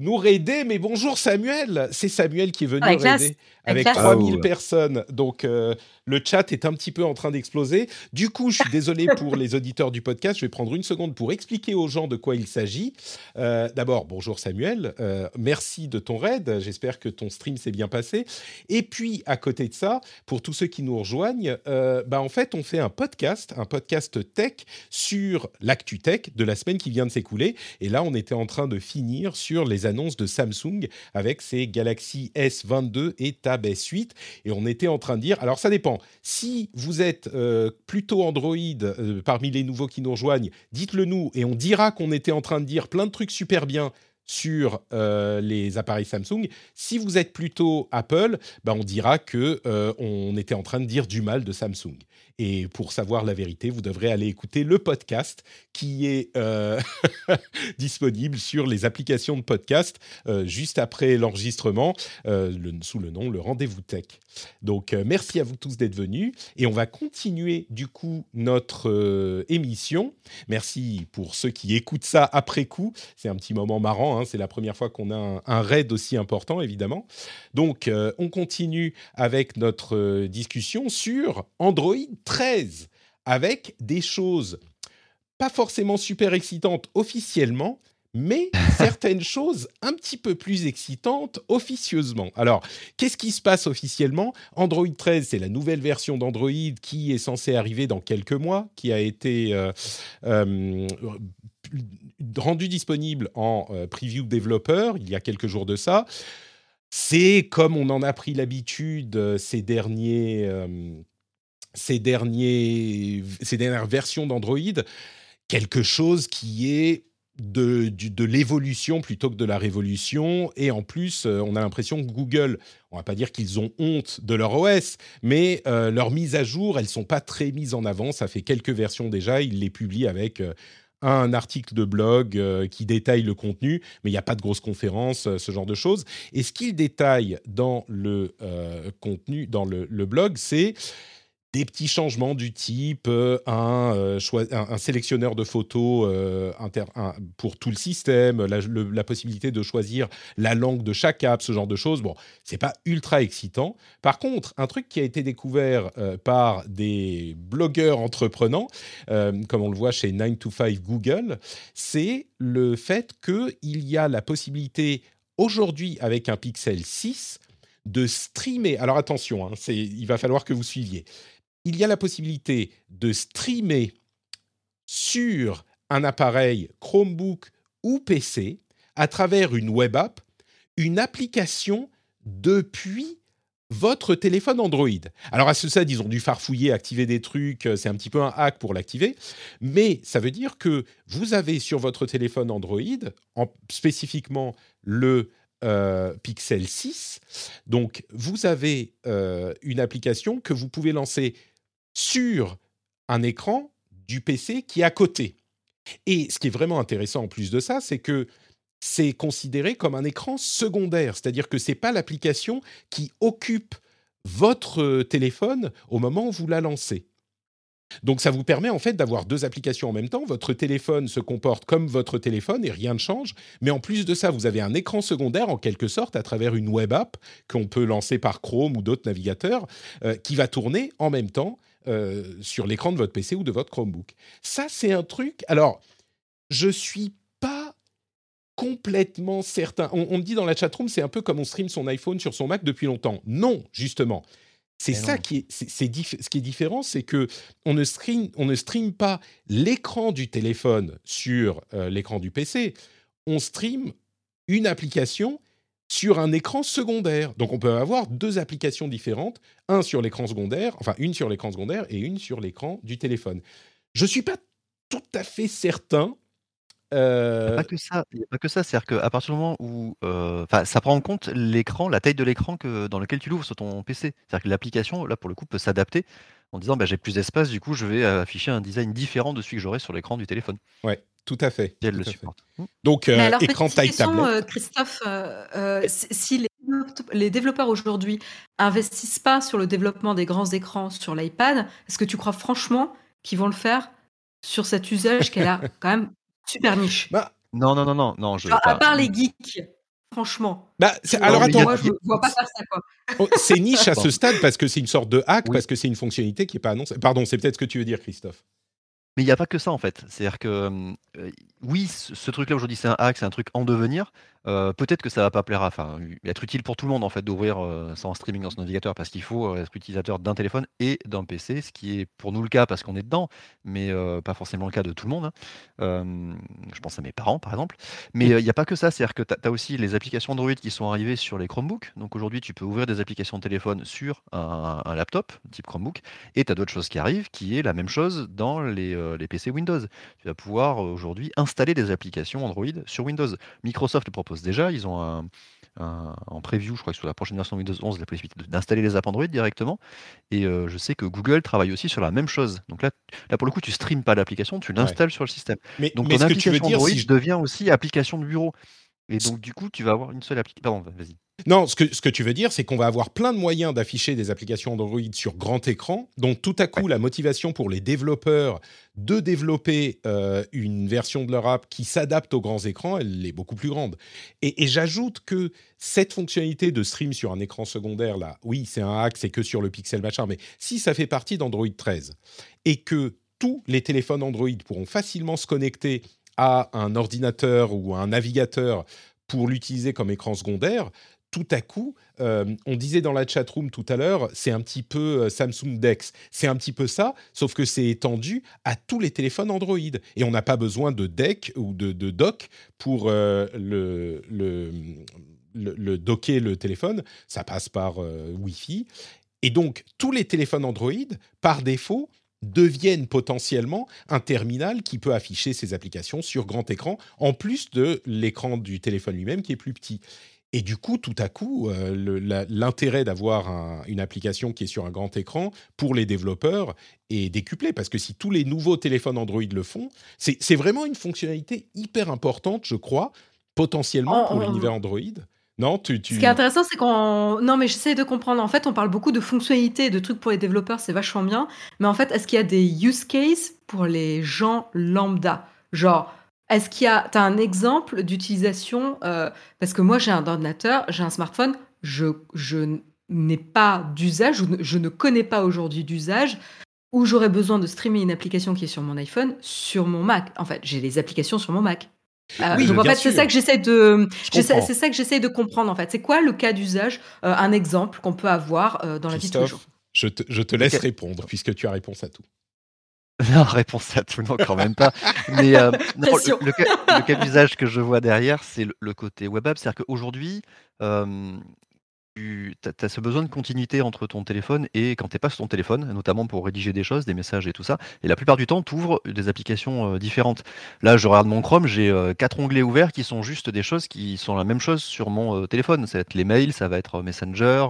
nous raider, mais bonjour Samuel, c'est Samuel qui est venu raider avec 3000 personnes. Donc euh, le chat est un petit peu en train d'exploser. Du coup, je suis désolé pour les auditeurs du podcast. Je vais prendre une seconde pour expliquer aux gens de quoi il s'agit. Euh, d'abord, bonjour Samuel. Euh, merci de ton raid. J'espère que ton stream s'est bien passé. Et puis, à côté de ça, pour tous ceux qui nous rejoignent, euh, bah, en fait, on fait un podcast, un podcast tech sur l'actu tech de la semaine qui vient de s'écouler. Et là, on était en train de finir sur les annonces de Samsung avec ses Galaxy S22 et Tab S8. Et on était en train de dire, alors ça dépend si vous êtes euh, plutôt Android euh, parmi les nouveaux qui nous rejoignent, dites-le nous et on dira qu'on était en train de dire plein de trucs super bien sur euh, les appareils Samsung. Si vous êtes plutôt Apple, bah, on dira que on était en train de dire du mal de Samsung. Et pour savoir la vérité, vous devrez aller écouter le podcast qui est euh, disponible sur les applications de podcast euh, juste après l'enregistrement, euh, sous le nom Le Rendez-vous Tech. Donc, merci à vous tous d'être venus. Et on va continuer du coup notre émission. Merci pour ceux qui écoutent ça après coup. C'est un petit moment marrant. Hein. C'est la première fois qu'on a un, un, raid aussi important, évidemment. Donc, on continue avec notre discussion sur Android 13 avec des choses pas forcément super excitantes officiellement, mais certaines choses un petit peu plus excitantes officieusement. Alors, qu'est-ce qui se passe officiellement? Android 13, c'est la nouvelle version d'Android qui est censée arriver dans quelques mois, qui a été euh, euh, rendue disponible en euh, preview développeur il y a quelques jours de ça. C'est comme on en a pris l'habitude ces derniers ces, derniers, ces dernières versions d'Android quelque chose qui est de, de, l'évolution plutôt que de la révolution. Et en plus, euh, on a l'impression que Google, on va pas dire qu'ils ont honte de leur OS, mais euh, leurs mises à jour, elles sont pas très mises en avant. Ça fait quelques versions déjà. Ils les publient avec euh, un article de blog qui détaille le contenu, mais il n'y a pas de grosses conférences, ce genre de choses. Et ce qu'ils détaillent dans le contenu, dans le blog, c'est des petits changements du type euh, un, un, sélectionneur de photos pour tout le système, la, possibilité de choisir la langue de chaque app, ce genre de choses. Bon, c'est pas ultra excitant. Par contre, un truc qui a été découvert par des blogueurs entreprenants, comme on le voit chez 9 to 5 Google, c'est le fait qu'il y a la possibilité aujourd'hui avec un Pixel 6 de streamer. Alors attention, hein, il va falloir que vous suiviez. Il y a la possibilité de streamer sur un appareil Chromebook ou PC à travers une web app, une application depuis votre téléphone Android. Alors à ce stade, ils ont dû farfouiller, activer des trucs, euh, c'est un petit peu un hack pour l'activer, mais ça veut dire que vous avez sur votre téléphone Android, en, spécifiquement le euh, Pixel 6, donc vous avez euh, une application que vous pouvez lancer sur un écran du PC qui est à côté. Et ce qui est vraiment intéressant en plus de ça, c'est que c'est considéré comme un écran secondaire, c'est-à-dire que ce n'est pas l'application qui occupe votre téléphone au moment où vous la lancez. Donc ça vous permet en fait d'avoir deux applications en même temps. Votre téléphone se comporte comme votre téléphone et rien ne change. Mais en plus de ça, vous avez un écran secondaire en quelque sorte à travers une web app qu'on peut lancer par Chrome ou d'autres navigateurs euh, qui va tourner en même temps euh, sur l'écran de votre PC ou de votre Chromebook. Ça c'est un truc. Alors je suis complètement certain. On, me dit dans la chatroom, c'est un peu comme on stream son iPhone sur son Mac depuis longtemps. Non, justement. C'est ça qui est, ce qui est différent, c'est que on ne stream, on ne stream pas l'écran du téléphone sur euh, l'écran du PC. On stream une application sur un écran secondaire. Donc on peut avoir deux applications différentes, un sur l'écran secondaire, enfin une sur l'écran secondaire et une sur l'écran du téléphone. Je suis pas tout à fait certain il pas que ça, pas que ça, c'est-à-dire qu'à partir du moment où, ça prend en compte l'écran, la taille de l'écran que dans lequel tu l'ouvres sur ton PC. C'est-à-dire que l'application, là, pour le coup, peut s'adapter en disant: «Bah, j'ai plus d'espace, du coup, je vais, afficher un design différent de celui que j'aurais sur l'écran du téléphone». Ouais, tout à fait, elle le supporte. Mmh. Donc écran taille tablette. Christophe, si les développeurs aujourd'hui investissent pas sur le développement des grands écrans sur l'iPad, est-ce que tu crois franchement qu'ils vont le faire sur cet usage qu'elle a quand même Super niche. Bah, non, non, non, non, non. Je à part les geeks, franchement. Bah, alors attends, moi, je vois pas faire ça quoi. Oh, c'est niche à ce stade parce que c'est une sorte de hack, parce que c'est une fonctionnalité qui n'est pas annoncée. Pardon, c'est peut-être ce que tu veux dire, Christophe. Mais il n'y a pas que ça en fait. C'est-à-dire que euh, oui, ce, truc-là aujourd'hui c'est un hack, c'est un truc en devenir. Euh, peut-être que ça va pas plaire à, enfin, être utile pour tout le monde en fait d'ouvrir euh, sans streaming dans son navigateur parce qu'il faut être utilisateur d'un téléphone et d'un PC, ce qui est pour nous le cas parce qu'on est dedans, mais pas forcément le cas de tout le monde. Hein. je pense à mes parents par exemple. Mais il n'y a pas que ça, c'est-à-dire que tu as, aussi les applications Android qui sont arrivées sur les Chromebooks. Donc aujourd'hui, tu peux ouvrir des applications de téléphone sur un, laptop type Chromebook et tu as d'autres choses qui arrivent qui est la même chose dans les, les PC Windows. Tu vas pouvoir aujourd'hui installer des applications Android sur Windows. Microsoft le déjà. Ils ont un, en preview, je crois que sur la prochaine version Windows 11, la possibilité d'installer les apps Android directement. Et euh, je sais que Google travaille aussi sur la même chose. Donc là, là pour le coup, tu streames pas l'application, tu l'installes sur le système. Mais, donc ton application Android devient aussi application de bureau. Et donc du coup, tu vas avoir une seule application. Pardon, vas-y. Non, ce que, ce que tu veux dire, c'est qu'on va avoir plein de moyens d'afficher des applications Android sur grand écran. Donc tout à coup, la motivation pour les développeurs de développer euh, une version de leur app qui s'adapte aux grands écrans, elle est beaucoup plus grande. Et, j'ajoute que cette fonctionnalité de stream sur un écran secondaire, là, oui, c'est un hack, c'est que sur le Pixel machin, mais si ça fait partie d'Android 13 et que tous les téléphones Android pourront facilement se connecter à un ordinateur ou un navigateur pour l'utiliser comme écran secondaire, tout à coup, euh, on disait dans la chat room tout à l'heure, c'est un petit peu euh, Samsung Dex. C'est un petit peu ça, sauf que c'est étendu à tous les téléphones Android. Et on n'a pas besoin de deck ou de, dock pour euh, le, le, docker le téléphone. Ça passe par Wi-Fi. Et donc, tous les téléphones Android, par défaut, deviennent potentiellement un terminal qui peut afficher ses applications sur grand écran, en plus de l'écran du téléphone lui-même qui est plus petit. Et du coup, tout à coup, euh, l'intérêt d'avoir une application qui est sur un grand écran pour les développeurs est décuplé. Parce que si tous les nouveaux téléphones Android le font, c'est vraiment une fonctionnalité hyper importante, je crois, potentiellement pour l'univers Android, Non, tu. Ce qui est intéressant, c'est qu'on. Non, mais j'essaie de comprendre. En fait, on parle beaucoup de fonctionnalités, de trucs pour les développeurs, c'est vachement bien. Mais en fait, est-ce qu'il y a des use cases pour les gens lambda? Genre, est-ce qu'il y a. T'as un exemple d'utilisation euh, Parce que moi, j'ai un ordinateur, j'ai un smartphone, je, je n'ai pas d'usage, je ne connais pas aujourd'hui d'usage où j'aurais besoin de streamer une application qui est sur mon iPhone sur mon Mac. En fait, j'ai les applications sur mon Mac. Euh, oui, donc en fait, c'est ça que j'essaie de, c'est ça que j'essaie de comprendre en fait. C'est quoi le cas d'usage, euh, un exemple qu'on peut avoir euh, dans la vie de tous les jours? Je te, je te laisse répondre puisque tu as réponse à tout. Non, réponse à tout, non, quand même pas. Mais le, cas, d'usage que je vois derrière, c'est le, côté web app. C'est-à-dire qu'aujourd'hui, tu as ce besoin de continuité entre ton téléphone et quand tu sur ton téléphone, notamment pour rédiger des choses, des messages et tout ça. Et la plupart du temps, tu ouvres des applications euh, différentes. Là, je regarde mon Chrome, j'ai euh, quatre onglets ouverts qui sont juste des choses qui sont la même chose sur mon euh, téléphone. Ça va être les mails, ça va être Messenger,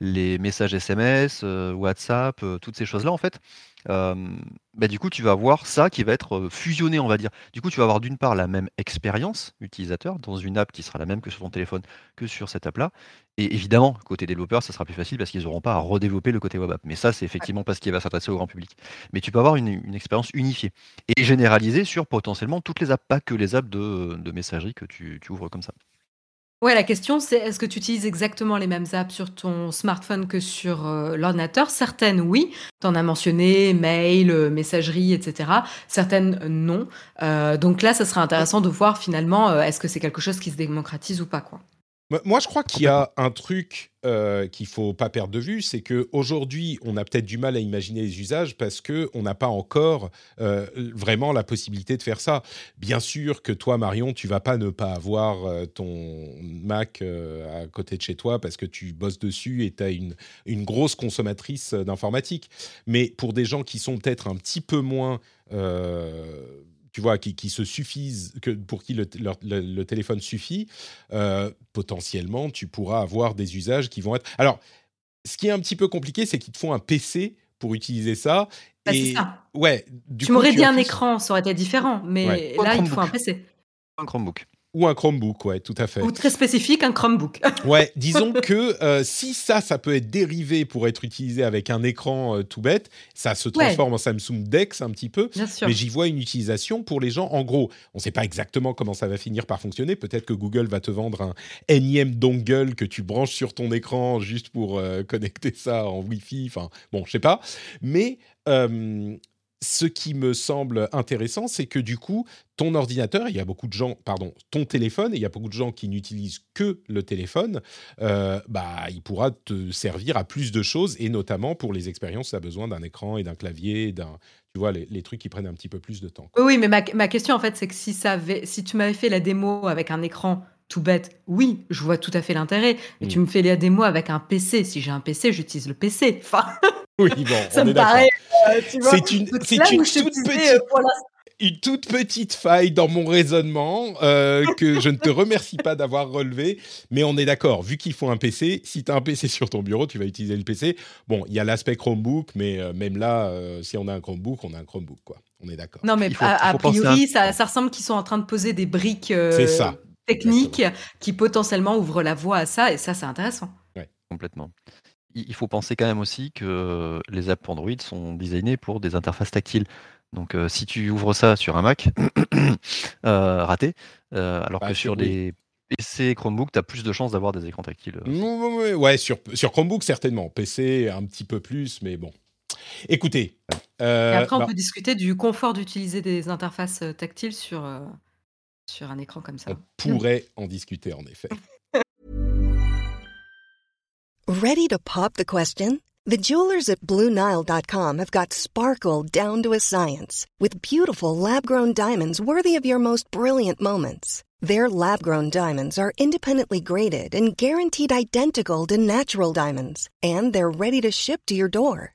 les messages SMS, WhatsApp, toutes ces choses-là en fait bah, du coup, tu vas avoir ça qui va être fusionné, on va dire. Du coup, tu vas avoir d'une part la même expérience utilisateur dans une app qui sera la même que sur ton téléphone que sur cette app-là. Et évidemment, côté développeur, ça sera plus facile parce qu'ils n'auront pas à redévelopper le côté web app. Mais ça, c'est effectivement parce qu'il va s'adresser au grand public. Mais tu peux avoir une, expérience unifiée et généralisée sur potentiellement toutes les apps, pas que les apps de, messagerie que tu ouvres comme ça. Ouais, la question c'est est-ce que tu utilises exactement les mêmes apps sur ton smartphone que sur euh, l'ordinateur? Certaines oui, tu en as mentionné, mail, euh, messagerie, etc. Certaines non. Euh, donc là, ça serait intéressant de voir finalement est-ce que c'est quelque chose qui se démocratise ou pas quoi. Moi, je crois qu'il y a un truc euh, qu'il faut pas perdre de vue, c'est que aujourd'hui, on a peut-être du mal à imaginer les usages parce que on n'a pas encore euh, vraiment la possibilité de faire ça. Bien sûr que toi, Marion, tu vas pas ne pas avoir euh, ton Mac à côté de chez toi parce que tu bosses dessus et tu as une, une grosse consommatrice d'informatique. Mais pour des gens qui sont peut-être un petit peu moins tu vois, qui, se suffisent, que, pour qui le, téléphone suffit, euh, potentiellement, tu pourras avoir des usages qui vont être. Alors, ce qui est un petit peu compliqué, c'est qu'ils te font un PC pour utiliser ça. Bah, c'est ça. Ouais. tu m'aurais dit un écran, ça aurait été différent, mais là, il faut un PC. Un Chromebook. Ou un Chromebook, ouais, tout à fait. Ou très spécifique, un Chromebook. ouais, disons que euh, si ça, ça peut être dérivé pour être utilisé avec un écran euh, tout bête, ça se transforme en Samsung Dex un petit peu. Bien sûr. Mais j'y vois une utilisation pour les gens. En gros, on ne sait pas exactement comment ça va finir par fonctionner. Peut-être que Google va te vendre un énième dongle que tu branches sur ton écran juste pour euh, connecter ça en Wi-Fi. Enfin, bon, je sais pas. Mais ce qui me semble intéressant, c'est que du coup, ton ordinateur, il y a beaucoup de gens, pardon, ton téléphone, il y a beaucoup de gens qui n'utilisent que le téléphone, euh, bah, il pourra te servir à plus de choses, et notamment pour les expériences, tu as besoin d'un écran et d'un clavier, d'un, tu vois, les, trucs qui prennent un petit peu plus de temps. Oui, mais ma, question, en fait, c'est que si, ça avait, si tu m'avais fait la démo avec un écran tout bête, oui, je vois tout à fait l'intérêt. Mais tu mm. me fais la démo avec un PC. Si j'ai un PC, j'utilise le PC. Enfin, oui, bon, ça me paraît euh, c'est une, c'est une toute petite, euh, une toute petite faille dans mon raisonnement euh, que je ne te remercie pas d'avoir relevé, mais on est d'accord. Vu qu'il faut un PC, si tu as un PC sur ton bureau, tu vas utiliser le PC. Bon, il y a l'aspect Chromebook, mais même là, si on a un Chromebook, on a un Chromebook, quoi. On est d'accord. Non, mais a, priori, ça, ça, ressemble qu'ils sont en train de poser des briques techniques qui potentiellement ouvrent la voie à ça, et ça, c'est intéressant. Ouais. Complètement il faut penser quand même aussi que les apps Android sont designées pour des interfaces tactiles. Donc, euh, si tu ouvres ça sur un Mac, euh, raté, euh, alors bah, que sur les PC Chromebook, tu as plus de chances d'avoir des écrans tactiles. Ouais, sur, sur Chromebook, certainement. PC, un petit peu plus, mais bon. Écoutez. Et après, on bah peut discuter du confort d'utiliser des interfaces tactiles sur, sur un écran comme ça. On pourrait en discuter, en effet. Ready to pop the question? The jewelers at BlueNile.com have got sparkle down to a science with beautiful lab grown diamonds worthy of your most brilliant moments. Their lab grown diamonds are independently graded and guaranteed identical to natural diamonds, and they're ready to ship to your door.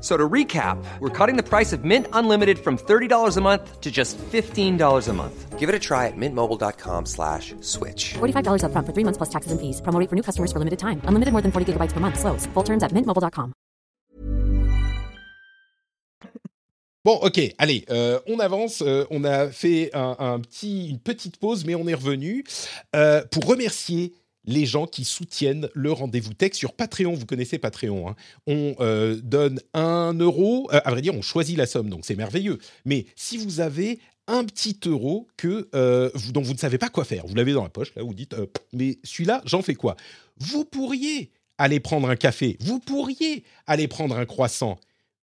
So to recap, we're cutting the price of Mint Unlimited from $30 a month to just $15 a month. Give it a try at mintmobile.com slash switch. $45 up front for three months plus taxes and fees. Promo for new customers for limited time. Unlimited more than 40 gigabytes per month. Slows. Full terms at mintmobile.com. Bon, ok, allez, euh, on avance. Euh, on a fait un, un, petit, une petite pause, mais on est revenu euh, pour remercier les gens qui soutiennent le rendez-vous tech sur Patreon. Vous connaissez Patreon. Hein. On euh, donne un euro. Euh, à vrai dire, on choisit la somme, donc c'est merveilleux. Mais si vous avez un petit euro que, euh, vous, dont vous ne savez pas quoi faire, vous l'avez dans la poche, là, vous dites, mais celui-là, j'en fais quoi? Vous pourriez aller prendre un café, vous pourriez aller prendre un croissant.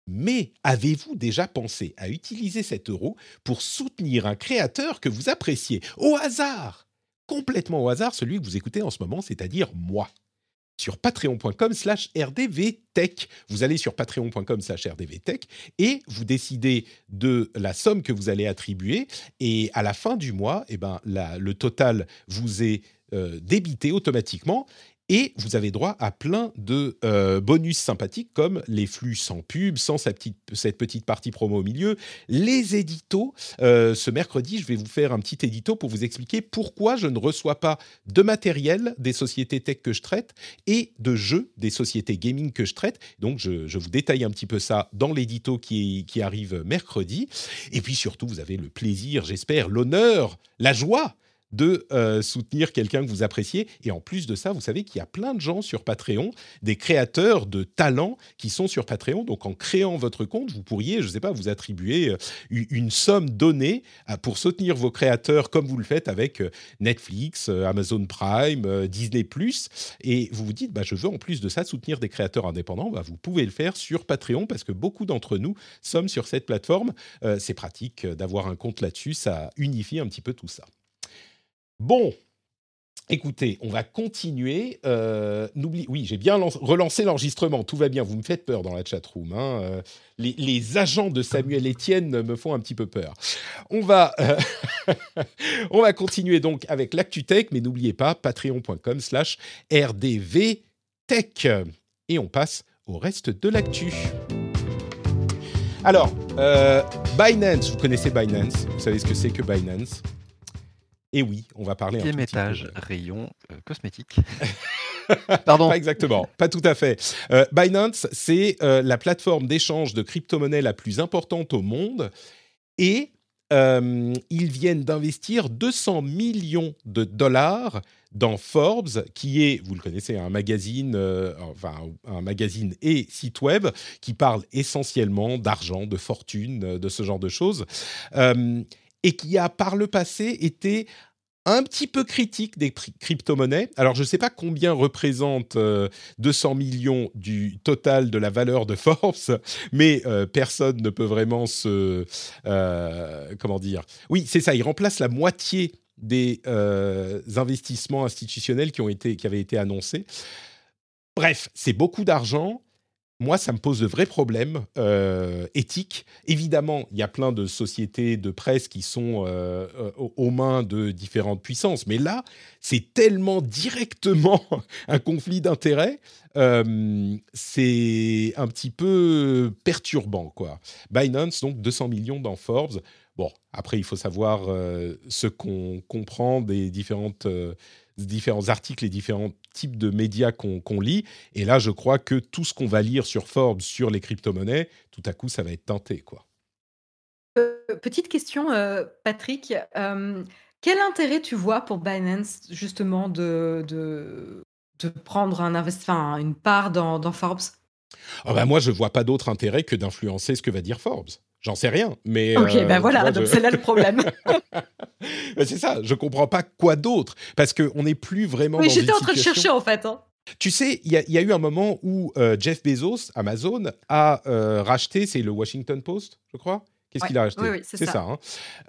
Mais avez-vous déjà pensé à utiliser cet euro pour soutenir un créateur que vous appréciez? Au hasard complètement au hasard celui que vous écoutez en ce moment, c'est-à-dire moi. Sur patreon.com slash rdvtech. Vous allez sur patreon.com slash rdvtech et vous décidez de la somme que vous allez attribuer. Et à la fin du mois, eh ben, le total vous est euh, débité automatiquement et vous avez droit à plein de euh, bonus sympathiques comme les flux sans pub, sans cette petite partie promo au milieu, les éditos. Euh, ce mercredi, je vais vous faire un petit édito pour vous expliquer pourquoi je ne reçois pas de matériel des sociétés tech que je traite et de jeux des sociétés gaming que je traite. Donc, je, vous détaille un petit peu ça dans l'édito qui, qui arrive mercredi. Et puis surtout, vous avez le plaisir, j'espère, l'honneur, la joie de euh, soutenir quelqu'un que vous appréciez. Et en plus de ça, vous savez qu'il y a plein de gens sur Patreon, des créateurs de talents qui sont sur Patreon. Donc en créant votre compte, vous pourriez, je ne sais pas, vous attribuer euh, une somme donnée euh, pour soutenir vos créateurs comme vous le faites avec Netflix, Amazon Prime, Disney ⁇ Et vous vous dites, bah, je veux en plus de ça soutenir des créateurs indépendants. Bah, vous pouvez le faire sur Patreon parce que beaucoup d'entre nous sommes sur cette plateforme. C'est pratique d'avoir un compte là-dessus, ça unifie un petit peu tout ça. Bon, Écoutez, on va continuer. Euh, oui, j'ai bien relancé l'enregistrement. Tout va bien. Vous me faites peur dans la chatroom. Hein. Euh, les, agents de Samuel Etienne me font un petit peu peur. On va, euh, on va continuer donc avec l'ActuTech, mais n'oubliez pas patreon.com slash rdvtech. Et on passe au reste de l'actu. Alors, Binance, vous connaissez Binance, vous savez ce que c'est que Binance? Et oui, on va parler un étage, rayon euh, cosmétique. Pardon. pas exactement, pas tout à fait. Euh, Binance, c'est euh, la plateforme d'échange de crypto-monnaies la plus importante au monde et ils viennent d'investir 200 millions de dollars dans Forbes, qui est, vous le connaissez, un magazine, enfin un magazine et site web qui parle essentiellement d'argent, de fortune, de ce genre de choses et qui a par le passé été un petit peu critique des crypto-monnaies. Alors, je ne sais pas combien représente 200 euh, millions du total de la valeur de Forbes, mais euh, personne ne peut vraiment se... Euh, comment dire Oui, c'est ça, il remplace la moitié des investissements institutionnels qui, ont été, qui avaient été annoncés. Bref, c'est beaucoup d'argent moi, ça me pose de vrais problèmes euh, éthiques. Évidemment, il y a plein de sociétés de presse qui sont euh, euh, aux mains de différentes puissances, mais là, c'est tellement directement un conflit d'intérêts, c'est un petit peu perturbant, quoi. Binance, donc 200 millions dans Forbes. Bon, après, il faut savoir ce qu'on comprend des différentes différents articles et différents types de médias qu'on lit. Et là, je crois que tout ce qu'on va lire sur Forbes sur les crypto-monnaies, tout à coup, ça va être tenté. Quoi. Euh, petite question, euh, Patrick. Euh, quel intérêt tu vois pour Binance, justement, de, de, de prendre un une part dans, dans Forbes? Ah ben Moi, je ne vois pas d'autre intérêt que d'influencer ce que va dire Forbes. J'en sais rien, mais. Ok, ben voilà, donc c'est là le problème. c'est ça, je comprends pas quoi d'autre, parce qu'on n'est plus vraiment. Oui, j'étais en train de chercher en fait. Hein. Tu sais, il y, a eu un moment où euh, Jeff Bezos, Amazon, a euh, racheté, c'est le Washington Post, je crois, Qu'est-ce qu'il a acheté C'est ça. Hein.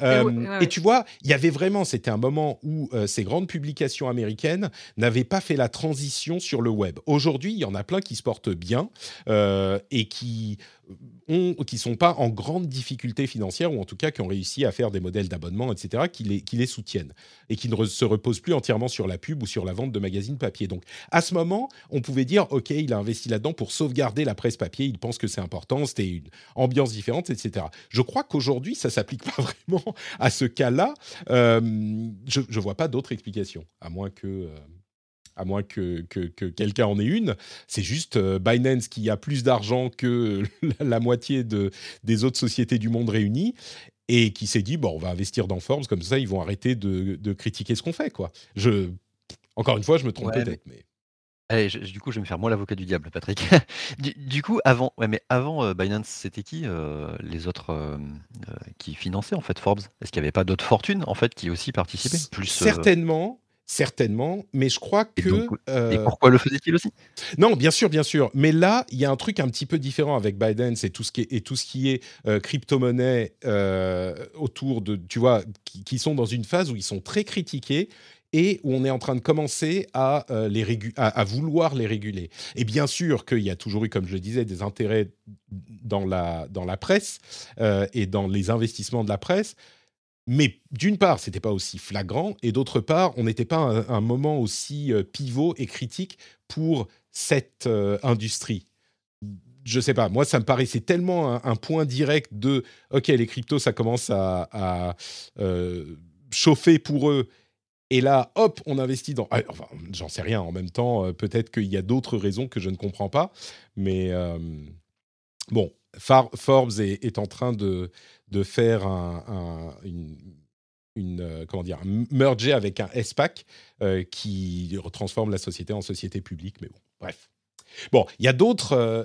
Euh, et tu vois, il y avait vraiment, c'était un moment où euh, ces grandes publications américaines n'avaient pas fait la transition sur le web. Aujourd'hui, il y en a plein qui se portent bien euh, et qui ont, qui sont pas en grande difficulté financière ou en tout cas qui ont réussi à faire des modèles d'abonnement, etc., qui les, soutiennent et qui ne se reposent plus entièrement sur la pub ou sur la vente de magazines papier. Donc, à ce moment, on pouvait dire, ok, il a investi là-dedans pour sauvegarder la presse papier. Il pense que c'est important. C'était une ambiance différente, etc. Je crois qu'aujourd'hui, ça s'applique pas vraiment à ce cas-là. Euh, je ne vois pas d'autre explication, à moins que... Euh, à moins que, que, quelqu'un en ait une. C'est juste euh, Binance qui a plus d'argent que la, moitié de, des autres sociétés du monde réunies et qui s'est dit, bon, on va investir dans Forbes, comme ça, ils vont arrêter de, de critiquer ce qu'on fait. Quoi. Je, encore une fois, je me trompe peut-être. Mais... Allez, du coup, je vais me faire moi l'avocat du diable, Patrick. du, coup, avant, ouais, mais avant euh, Binance, c'était qui euh, les autres euh, qui finançaient en fait Forbes? Est-ce qu'il n'y avait pas d'autres fortunes en fait qui aussi participaient? Plus certainement, certainement, mais je crois que. Et, pourquoi le faisait-il aussi? Non, bien sûr, bien sûr. Mais là, il y a un truc un petit peu différent avec Binance et tout ce qui est, et tout ce qui est crypto-monnaie autour de, tu vois, qui, qui, sont dans une phase où ils sont très critiqués et où on est en train de commencer à, euh, les à, vouloir les réguler. Et bien sûr qu'il y a toujours eu, comme je le disais, des intérêts dans la, dans la presse euh, et dans les investissements de la presse. Mais d'une part, ce n'était pas aussi flagrant, et d'autre part, on n'était pas à un, moment aussi euh, pivot et critique pour cette industrie. Je sais pas, moi ça me paraissait tellement un, point direct de OK, les cryptos, ça commence à, à chauffer pour eux et là, hop, on investit dans. Ah, enfin, j'en sais rien. En même temps, euh, peut-être qu'il y a d'autres raisons que je ne comprends pas. Mais euh, bon, Forbes est, en train de, de faire un, une, euh, comment dire, merger avec un SPAC qui transforme la société en société publique. Mais bon, bref. Bon, il y a d'autres euh,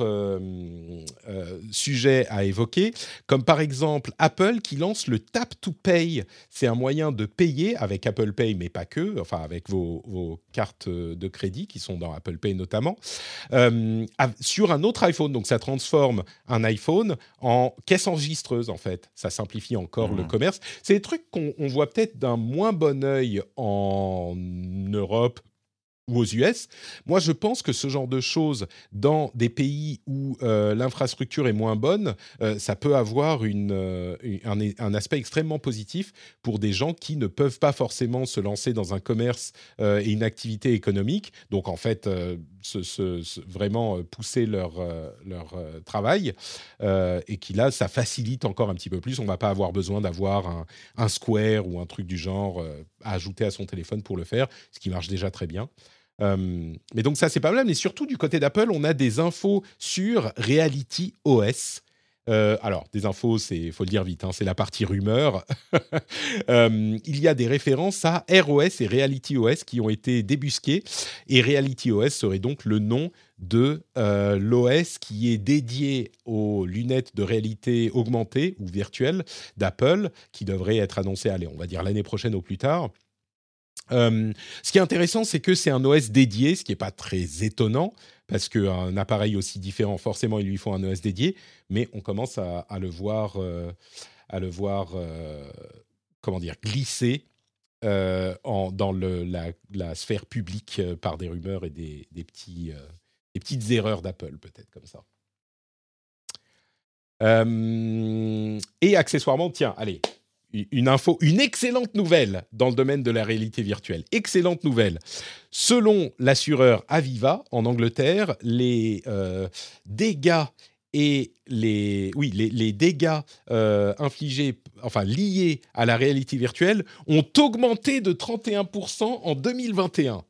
euh, euh, sujets à évoquer, comme par exemple Apple qui lance le Tap to Pay. C'est un moyen de payer avec Apple Pay, mais pas que, enfin avec vos, cartes de crédit qui sont dans Apple Pay notamment, sur un autre iPhone. Donc ça transforme un iPhone en caisse enregistreuse en fait. Ça simplifie encore le mmh. commerce. C'est des trucs qu'on voit peut-être d'un moins bon œil en Europe ou aux US. Moi, je pense que ce genre de choses dans des pays où euh, l'infrastructure est moins bonne, euh, ça peut avoir euh, un, aspect extrêmement positif pour des gens qui ne peuvent pas forcément se lancer dans un commerce et une activité économique. Donc, en fait, vraiment pousser leur, leur travail et qui là, ça facilite encore un petit peu plus. On ne va pas avoir besoin d'avoir un, un, Square ou un truc du genre à ajouter à son téléphone pour le faire, ce qui marche déjà très bien. Euh, mais donc ça, c'est pas mal. Mais surtout, du côté d'Apple, on a des infos sur Reality OS. Euh, alors, des infos, c'est, faut le dire vite, hein, c'est la partie rumeur. Euh, il y a des références à ROS et Reality OS qui ont été débusquées. Et Reality OS serait donc le nom de l'OS qui est dédié aux lunettes de réalité augmentée ou virtuelle d'Apple, qui devrait être annoncé, allez, on va dire l'année prochaine au plus tard. Euh, ce qui est intéressant, c'est que c'est un OS dédié, ce qui n'est pas très étonnant, parce qu'un appareil aussi différent, forcément, il lui faut un OS dédié, mais on commence à, le voir, à le voir euh, comment dire, glisser euh, dans la, sphère publique par des rumeurs et des petits, des petites erreurs d'Apple, peut-être comme ça. et accessoirement, tiens, allez, une info, une excellente nouvelle dans le domaine de la réalité virtuelle. Excellente nouvelle. Selon l'assureur Aviva en Angleterre, les euh, dégâts et les, oui, les, dégâts euh, infligés, enfin liés à la réalité virtuelle, ont augmenté de 31% en 2021.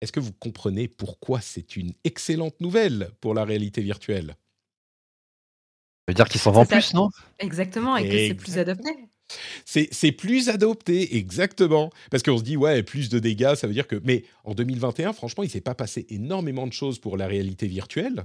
Est-ce que vous comprenez pourquoi c'est une excellente nouvelle pour la réalité virtuelle? Ça veut dire qu'ils s'en vendent plus, non? Exactement, et que c'est plus adapté. C'est plus adopté, exactement. Parce qu'on se dit, ouais, plus de dégâts, ça veut dire que. Mais en 2021, franchement, il s'est pas passé énormément de choses pour la réalité virtuelle.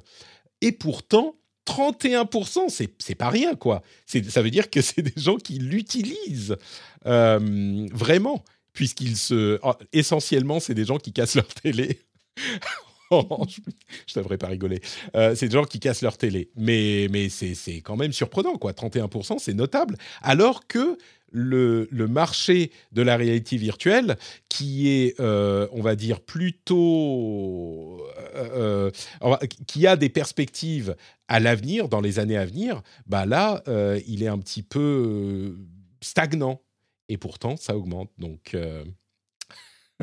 Et pourtant, 31%, c'est pas rien, quoi. Ça veut dire que c'est des gens qui l'utilisent euh, vraiment, puisqu'ils se. Oh, essentiellement, c'est des gens qui cassent leur télé je devrais pas rigoler. Euh, c'est des gens qui cassent leur télé. Mais, mais c'est quand même surprenant, quoi. 31%, c'est notable. Alors que le, le, marché de la réalité virtuelle, qui est, euh, on va dire, plutôt... Euh, qui a des perspectives à l'avenir, dans les années à venir, bah là, il est un petit peu stagnant. Et pourtant, ça augmente. Donc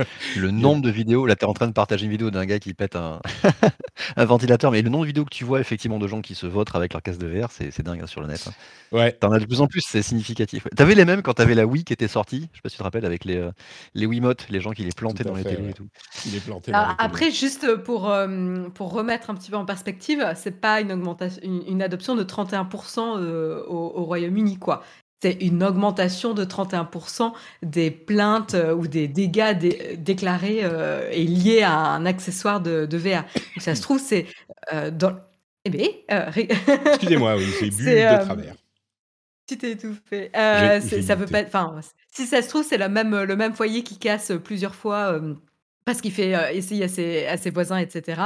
le nombre de vidéos, là tu es en train de partager une vidéo d'un gars qui pète un, ventilateur, mais le nombre de vidéos que tu vois effectivement de gens qui se votent avec leur casque de VR, c'est dingue hein, sur le net. Hein. Ouais. T'en as de plus en plus, c'est significatif. T'avais les mêmes quand t'avais la Wii qui était sortie, je sais pas si tu te rappelles, avec les, euh, les Wiimotes, les gens qui les plantaient dans les télés et tout. les plantaient après, juste pour, euh, pour remettre un petit peu en perspective, c'est pas une augmentation, une, adoption de 31% euh, au, au Royaume-Uni, quoi c'est une augmentation de 31% des plaintes euh, ou des dégâts déclarés euh, et liés à un accessoire de, de VR. ça se trouve, c'est euh, dans. Eh bien, Excusez-moi, oui, j'ai bu de travers. Tu t'es étouffé. ça veut pas. Enfin, si ça se trouve, c'est le même, le même foyer qui casse plusieurs fois parce qu'il fait euh, essayer à ses, à ses, voisins, etc.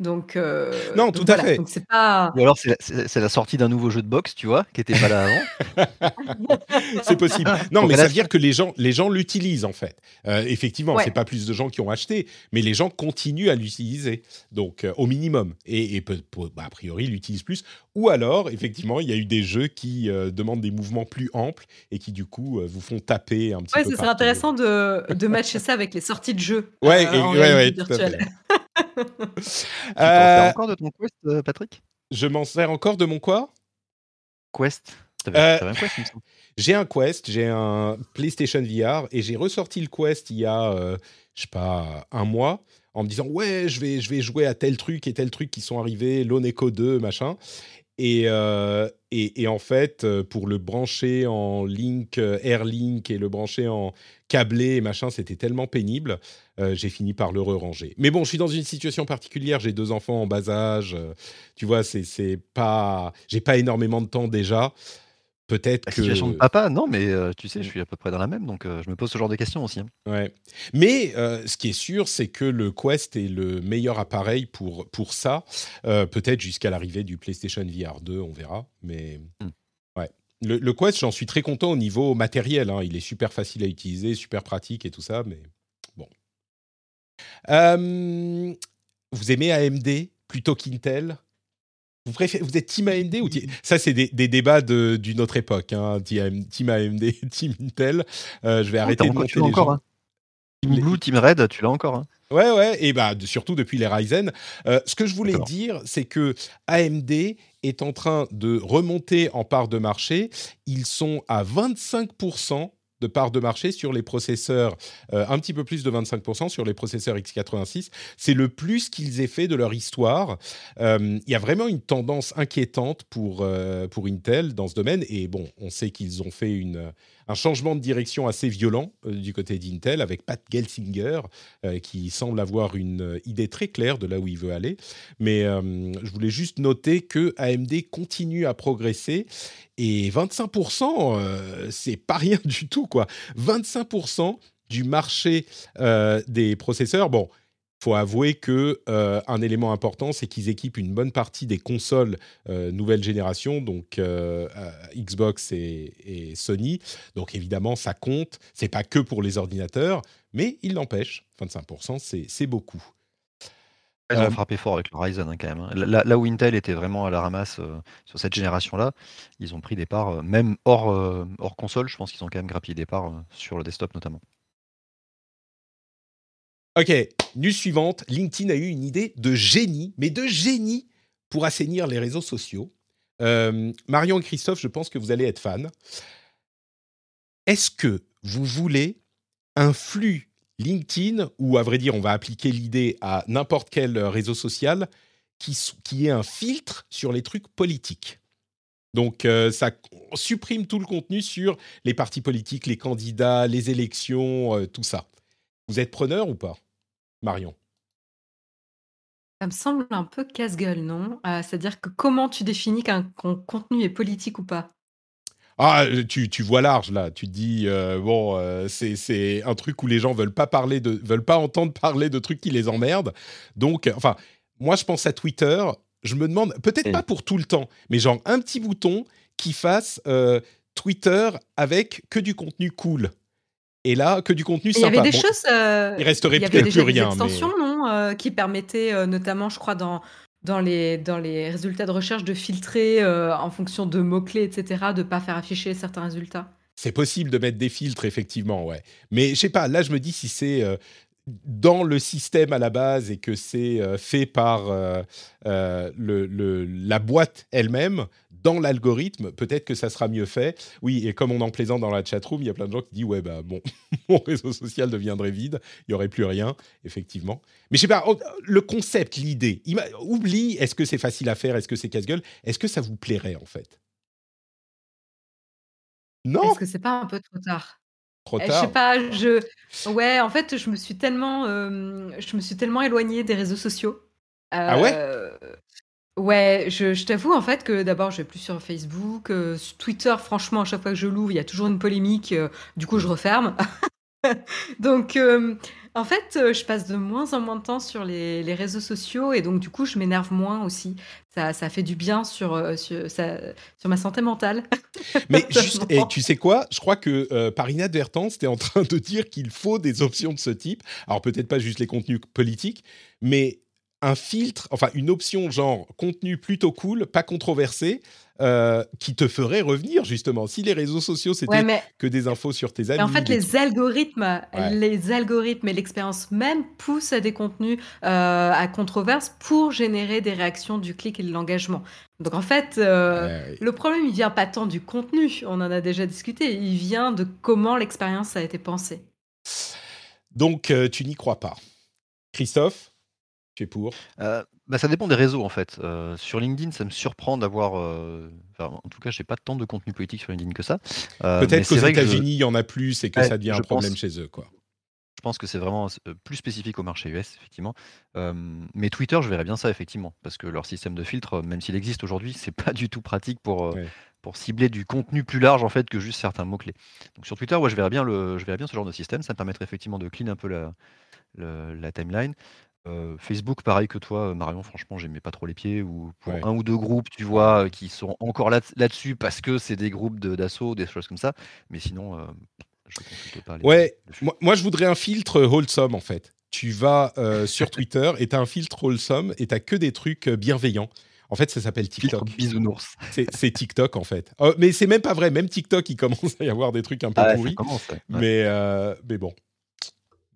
Donc, euh, non, tout à fait. c'est pas... Ou alors c'est la, la, sortie d'un nouveau jeu de boxe, tu vois, qui n'était pas là avant. c'est possible. Non, mais ça veut dire que les gens, les gens l'utilisent en fait. Euh, effectivement, c'est pas plus de gens qui ont acheté, mais les gens continuent à l'utiliser, donc euh, au minimum. Et, et bah, a priori, l'utilisent plus. Ou alors, effectivement, il y a eu des jeux qui demandent des mouvements plus amples et qui du coup vous font taper un petit ouais, peu. Ouais, c'est intéressant de, de matcher ça avec les sorties de jeux. Ouais, ouais, tout à fait. tu euh, encore de ton Quest, euh, Patrick? Je m'en sers encore de mon quoi? Quest? Euh, un Quest, J'ai un Quest, j'ai un PlayStation VR et j'ai ressorti le Quest il y a, euh, je sais pas, un mois en me disant ouais, je vais, je vais jouer à tel truc et tel truc qui sont arrivés, Loneco 2, machin. Et, et, et, en fait, pour le brancher en link, Airlink et le brancher en câblé et machin, c'était tellement pénible. j'ai fini par le re-ranger. Mais bon, je suis dans une situation particulière. J'ai deux enfants en bas âge. tu vois, c'est pas, j'ai pas énormément de temps déjà. Peut-être La situation de papa, non, mais tu sais, je suis à peu près dans la même, donc je me pose ce genre de questions aussi. Hein. Ouais. Mais ce qui est sûr, c'est que le Quest est le meilleur appareil pour, pour ça. Peut-être jusqu'à l'arrivée du PlayStation VR 2, on verra. Mais mmh. ouais. Le, Quest, j'en suis très content au niveau matériel. Hein. Il est super facile à utiliser, super pratique et tout ça, mais bon. vous aimez AMD plutôt qu'Intel? Vous, préférez, vous êtes Team AMD ou ça c'est des, débats d'une autre époque, hein, Team AMD, Team Intel. Euh, je vais arrêter de monter les encore, hein. Team Blue, Team Red, tu l'as encore. Hein. Ouais, ouais, et bah surtout depuis les Ryzen. Euh, ce que je voulais dire, c'est que AMD est en train de remonter en part de marché. Ils sont à 25% de part de marché sur les processeurs, euh, un petit peu plus de 25% sur les processeurs x86. C'est le plus qu'ils aient fait de leur histoire. Euh, il y a vraiment une tendance inquiétante pour, euh, pour Intel dans ce domaine. Et bon, on sait qu'ils ont fait une un changement de direction assez violent euh, du côté d'Intel avec Pat Gelsinger euh, qui semble avoir une euh, idée très claire de là où il veut aller. Mais je voulais juste noter que AMD continue à progresser et 25%, c'est pas rien du tout quoi. 25% du marché des processeurs. Bon, faut avouer que euh, un élément important, c'est qu'ils équipent une bonne partie des consoles euh, nouvelle génération, donc euh, Xbox et, Sony. Donc évidemment, ça compte. C'est pas que pour les ordinateurs, mais il n'empêche, 25%, c'est beaucoup. Ils ont frappé fort avec le Ryzen hein, quand même. Hein. Là, où Intel était vraiment à la ramasse sur cette génération-là, ils ont pris des parts, même hors, hors console, je pense qu'ils ont quand même grappillé des parts sur le desktop notamment. Ok, news suivante. LinkedIn a eu une idée de génie, mais de génie pour assainir les réseaux sociaux. Euh, Marion et Christophe, je pense que vous allez être fans. Est-ce que vous voulez un flux LinkedIn, ou à vrai dire, on va appliquer l'idée à n'importe quel réseau social, qui, est un filtre sur les trucs politiques? Donc euh, ça supprime tout le contenu sur les partis politiques, les candidats, les élections, euh, tout ça. Vous êtes preneur ou pas? Marion Ça me semble un peu casse-gueule, non? Euh, c'est-à-dire que comment tu définis qu'un contenu est politique ou pas? Ah, tu, tu, vois large là. Tu te dis bon, c'est un truc où les gens veulent pas parler de, veulent pas entendre parler de trucs qui les emmerdent. Donc, enfin, moi je pense à Twitter. Je me demande, peut-être pas pour tout le temps, mais genre un petit bouton qui fasse Twitter avec que du contenu cool. Et là, que du contenu sympa. Il y avait des choses. il resterait peut-être plus rien. Des extensions, non, qui permettaient notamment, je crois, dans dans les, dans les résultats de recherche de filtrer euh, en fonction de mots-clés, etc., de ne pas faire afficher certains résultats C'est possible de mettre des filtres, effectivement, ouais. Mais je sais pas, là, je me dis si c'est euh, dans le système à la base et que c'est euh, fait par le, la boîte elle-même, dans l'algorithme, peut-être que ça sera mieux fait. Oui, et comme on en plaisante dans la chatroom, il y a plein de gens qui disent ouais bah bon, mon réseau social deviendrait vide, il y aurait plus rien, effectivement. Mais je sais pas, le concept, l'idée, oublie, est-ce que c'est facile à faire, est-ce que c'est casse-gueule, est-ce que ça vous plairait en fait? Non. Est-ce que c'est pas un peu trop tard? Trop tard. Je sais pas, je ouais, en fait, je me suis tellement, euh, je me suis tellement éloignée des réseaux sociaux. ah ouais? Euh, Ouais, je, t'avoue en fait que d'abord je vais plus sur Facebook, euh, Twitter franchement à chaque fois que je l'ouvre il y a toujours une polémique, euh, du coup je referme. donc euh, en fait je passe de moins en moins de temps sur les, réseaux sociaux et donc du coup je m'énerve moins aussi. Ça, ça fait du bien sur, sur, sur ma santé mentale. Mais juste, et tu sais quoi? Je crois que par inadvertance, tu es en train de dire qu'il faut des options de ce type. Alors peut-être pas juste les contenus politiques, mais un filtre, enfin une option genre contenu plutôt cool, pas controversé, euh, qui te ferait revenir justement. Si les réseaux sociaux c'était que des infos sur tes amis. en fait, les algorithmes, les algorithmes et l'expérience même poussent à des contenus euh, à controverse pour générer des réactions du clic et de l'engagement. Donc en fait, euh, le problème il vient pas tant du contenu, on en a déjà discuté, il vient de comment l'expérience a été pensée. Donc tu n'y crois pas, Christophe tu es pour? Bah, Ça dépend des réseaux en fait. sur LinkedIn, ça me surprend d'avoir. en tout cas, j'ai pas tant de contenu politique sur LinkedIn que ça. Peut-être qu'aux États-Unis, il y en a plus et que ça devient un problème chez eux. Quoi. Je pense que c'est vraiment plus spécifique au marché US, effectivement. mais Twitter, je verrais bien ça, effectivement, parce que leur système de filtre, même s'il existe aujourd'hui, c'est pas du tout pratique pour, pour cibler du contenu plus large en fait que juste certains mots-clés. Donc sur Twitter, ouais, je verrais bien le, je verrais bien ce genre de système. Ça me permettrait effectivement de clean un peu la, la timeline. Facebook, pareil que toi, Marion, franchement, j'aimais pas trop les pieds. Ou pour un ou deux groupes, tu vois, qui sont encore là, là-dessus parce que c'est des groupes d'assaut, des choses comme ça. Mais sinon, je ne pas. Les, ouais, moi, je voudrais un filtre wholesome en fait. Tu vas sur Twitter et tu as un filtre wholesome et tu que des trucs bienveillants. En fait, ça s'appelle TikTok. bisounours. C'est TikTok en fait. Oh, mais c'est même pas vrai. Même TikTok, il commence à y avoir des trucs un peu ah pourris. mais, mais bon,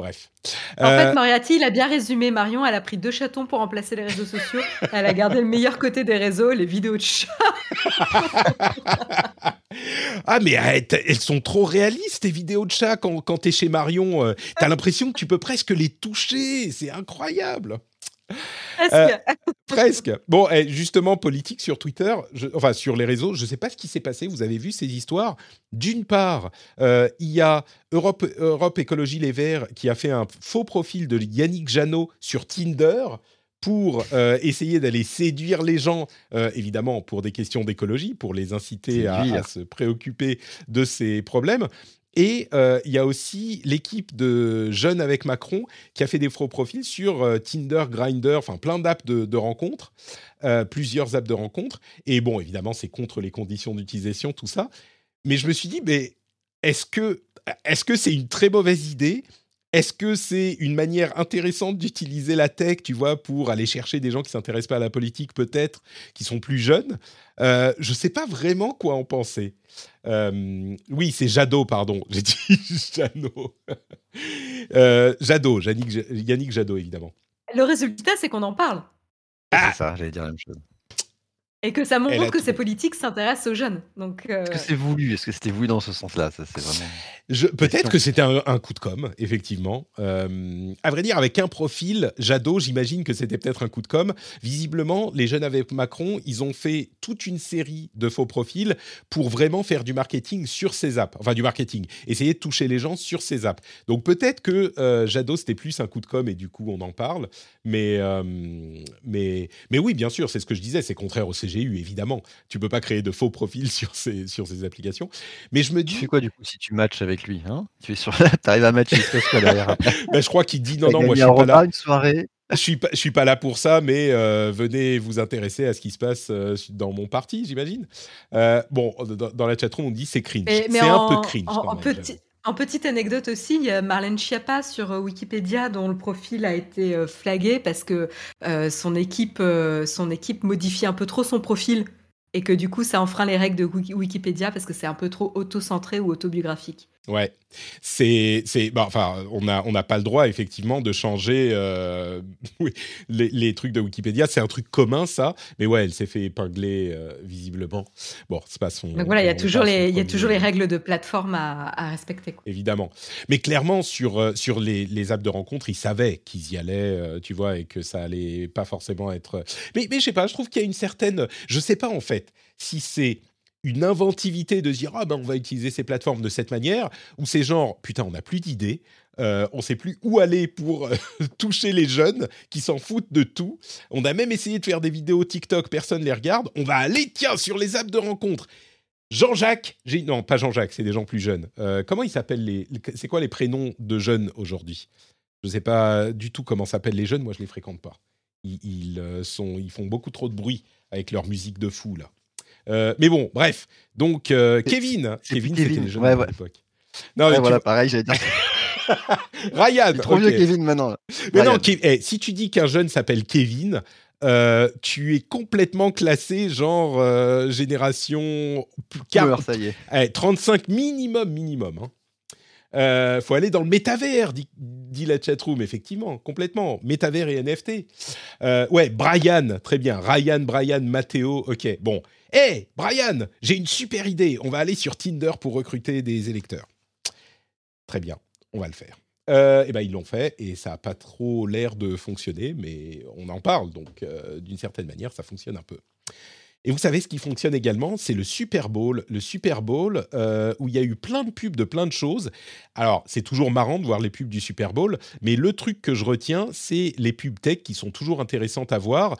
Bref. En fait, euh, Mariati, il a bien résumé. Marion, elle a pris deux chatons pour remplacer les réseaux sociaux. Elle a gardé le meilleur côté des réseaux, les vidéos de chat. ah, mais elles sont trop réalistes, tes vidéos de chat, quand, quand es chez Marion. Euh, tu as l'impression que tu peux presque les toucher. C'est incroyable. Presque. Euh, presque. Bon, justement, politique sur Twitter, enfin sur les réseaux, je ne sais pas ce qui s'est passé. Vous avez vu ces histoires? D'une part, euh, il y a Europe, Europe Écologie Les Verts qui a fait un faux profil de Yannick Janot sur Tinder pour euh, essayer d'aller séduire les gens, évidemment pour des questions d'écologie, pour les inciter à, se préoccuper de ces problèmes. Et euh, il y a aussi l'équipe de Jeunes avec Macron qui a fait des faux profils sur euh, Tinder, Grinder, enfin plein d'apps de, rencontres, euh, plusieurs apps de rencontres. Et bon, évidemment, c'est contre les conditions d'utilisation, tout ça. Mais je me suis dit, mais est-ce que est-ce que c'est une très mauvaise idée est-ce que c'est une manière intéressante d'utiliser la tech, tu vois, pour aller chercher des gens qui s'intéressent pas à la politique, peut-être, qui sont plus jeunes? Euh, Je ne sais pas vraiment quoi en penser. Euh, oui, c'est Jadot, pardon. J'ai dit Jadot. euh, Jadot, Yannick, Yannick Jadot, évidemment. Le résultat, c'est qu'on en parle. Ah c'est ça, j'allais dire la même chose. Et que ça montre que ces politiques s'intéressent aux jeunes. Donc, Est-ce que c'est voulu? Est-ce que c'était voulu dans ce sens-là? Ça, c'est vraiment. Peut-être que c'était un, coup de com, effectivement. Euh, à vrai dire, avec un profil, Jadot, j'imagine que c'était peut-être un coup de com. Visiblement, les jeunes avec Macron, ils ont fait toute une série de faux profils pour vraiment faire du marketing sur ces apps. Enfin, du marketing. Essayer de toucher les gens sur ces apps. Donc peut-être que euh, Jadot, c'était plus un coup de com et du coup, on en parle. Mais, euh, mais, mais oui, bien sûr, c'est ce que je disais, c'est contraire au CGI CGU, évidemment. Tu peux pas créer de faux profils sur ces, sur ces applications. Mais je me dis. Tu fais quoi du coup si tu matches avec lui hein? Tu es sur arrives à matcher, quoi derrière ben, Je crois qu'il dit non, non, moi je suis pas là. une soirée. Je suis pas, je suis pas là pour ça, mais euh, venez vous intéresser à ce qui se passe euh, dans mon parti, j'imagine. Euh, bon, dans, la chatroom, on dit c'est cringe. C'est un peu cringe. En, petit, en, petite anecdote aussi, il y a Marlène Schiappa sur Wikipédia dont le profil a été flagué parce que son équipe, son équipe modifie un peu trop son profil et que du coup ça enfreint les règles de Wikipédia parce que c'est un peu trop auto-centré ou autobiographique. Ouais, c'est, c'est, bah, enfin, on n'a on pas le droit effectivement de changer euh, les, trucs de Wikipédia. C'est un truc commun ça, mais ouais, elle s'est fait épingler euh, visiblement. Bon, c'est pas son. Donc voilà, il y a toujours les, il y a toujours les règles de plateforme à, respecter. Évidemment, mais clairement sur euh, sur les, les apps de rencontre, ils savaient qu'ils y allaient, tu vois, et que ça allait pas forcément être. Mais mais je sais pas, je trouve qu'il y a une certaine, je sais pas en fait si c'est une inventivité de dire ah ben on va utiliser ces plateformes de cette manière ou c'est genre putain on n'a plus d'idées euh, on sait plus où aller pour euh, toucher les jeunes qui s'en foutent de tout. On a même essayé de faire des vidéos TikTok personne les regarde. On va aller tiens sur les apps de rencontre. Jean-Jacques non pas Jean-Jacques c'est des gens plus jeunes. Euh, comment ils s'appellent les c'est quoi les prénoms de jeunes aujourd'hui? Je sais pas du tout comment s'appellent les jeunes moi je les fréquente pas. Ils, ils sont ils font beaucoup trop de bruit avec leur musique de fou là euh, mais bon, bref. Donc, euh, Kevin. Kevin, c'était le jeune à l'époque. Non, mais voilà, pareil, j'allais dire. Ryan. trop vieux Kevin maintenant. Mais non, eh, si tu dis qu'un jeune s'appelle Kevin, euh, tu es complètement classé genre génération 40, ça y est. 35 eh, minimum, minimum. Hein. Euh, faut aller dans le métavers, dit, dit, la chatroom, effectivement, complètement. Métavers et NFT. Euh, ouais, Brian, très bien. Ryan, Brian, Matteo, ok. Bon. Hey, Brian, j'ai une super idée. On va aller sur Tinder pour recruter des électeurs. Très bien, on va le faire. Euh, et eh ben ils l'ont fait et ça n'a pas trop l'air de fonctionner, mais on en parle, donc euh, d'une certaine manière, ça fonctionne un peu. Et vous savez ce qui fonctionne également, c'est le Super Bowl. Le Super Bowl euh, où il y a eu plein de pubs de plein de choses. Alors c'est toujours marrant de voir les pubs du Super Bowl, mais le truc que je retiens, c'est les pubs tech qui sont toujours intéressantes à voir.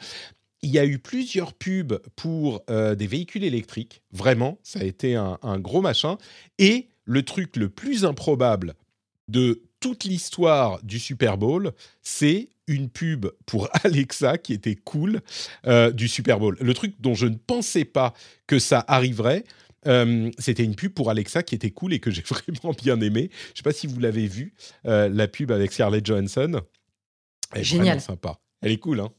Il y a eu plusieurs pubs pour euh, des véhicules électriques, vraiment, ça a été un, un gros machin. Et le truc le plus improbable de toute l'histoire du Super Bowl, c'est une pub pour Alexa qui était cool euh, du Super Bowl. Le truc dont je ne pensais pas que ça arriverait, euh, c'était une pub pour Alexa qui était cool et que j'ai vraiment bien aimé. Je ne sais pas si vous l'avez vu, euh, la pub avec Scarlett Johansson. Elle est Génial. sympa. Elle est cool, hein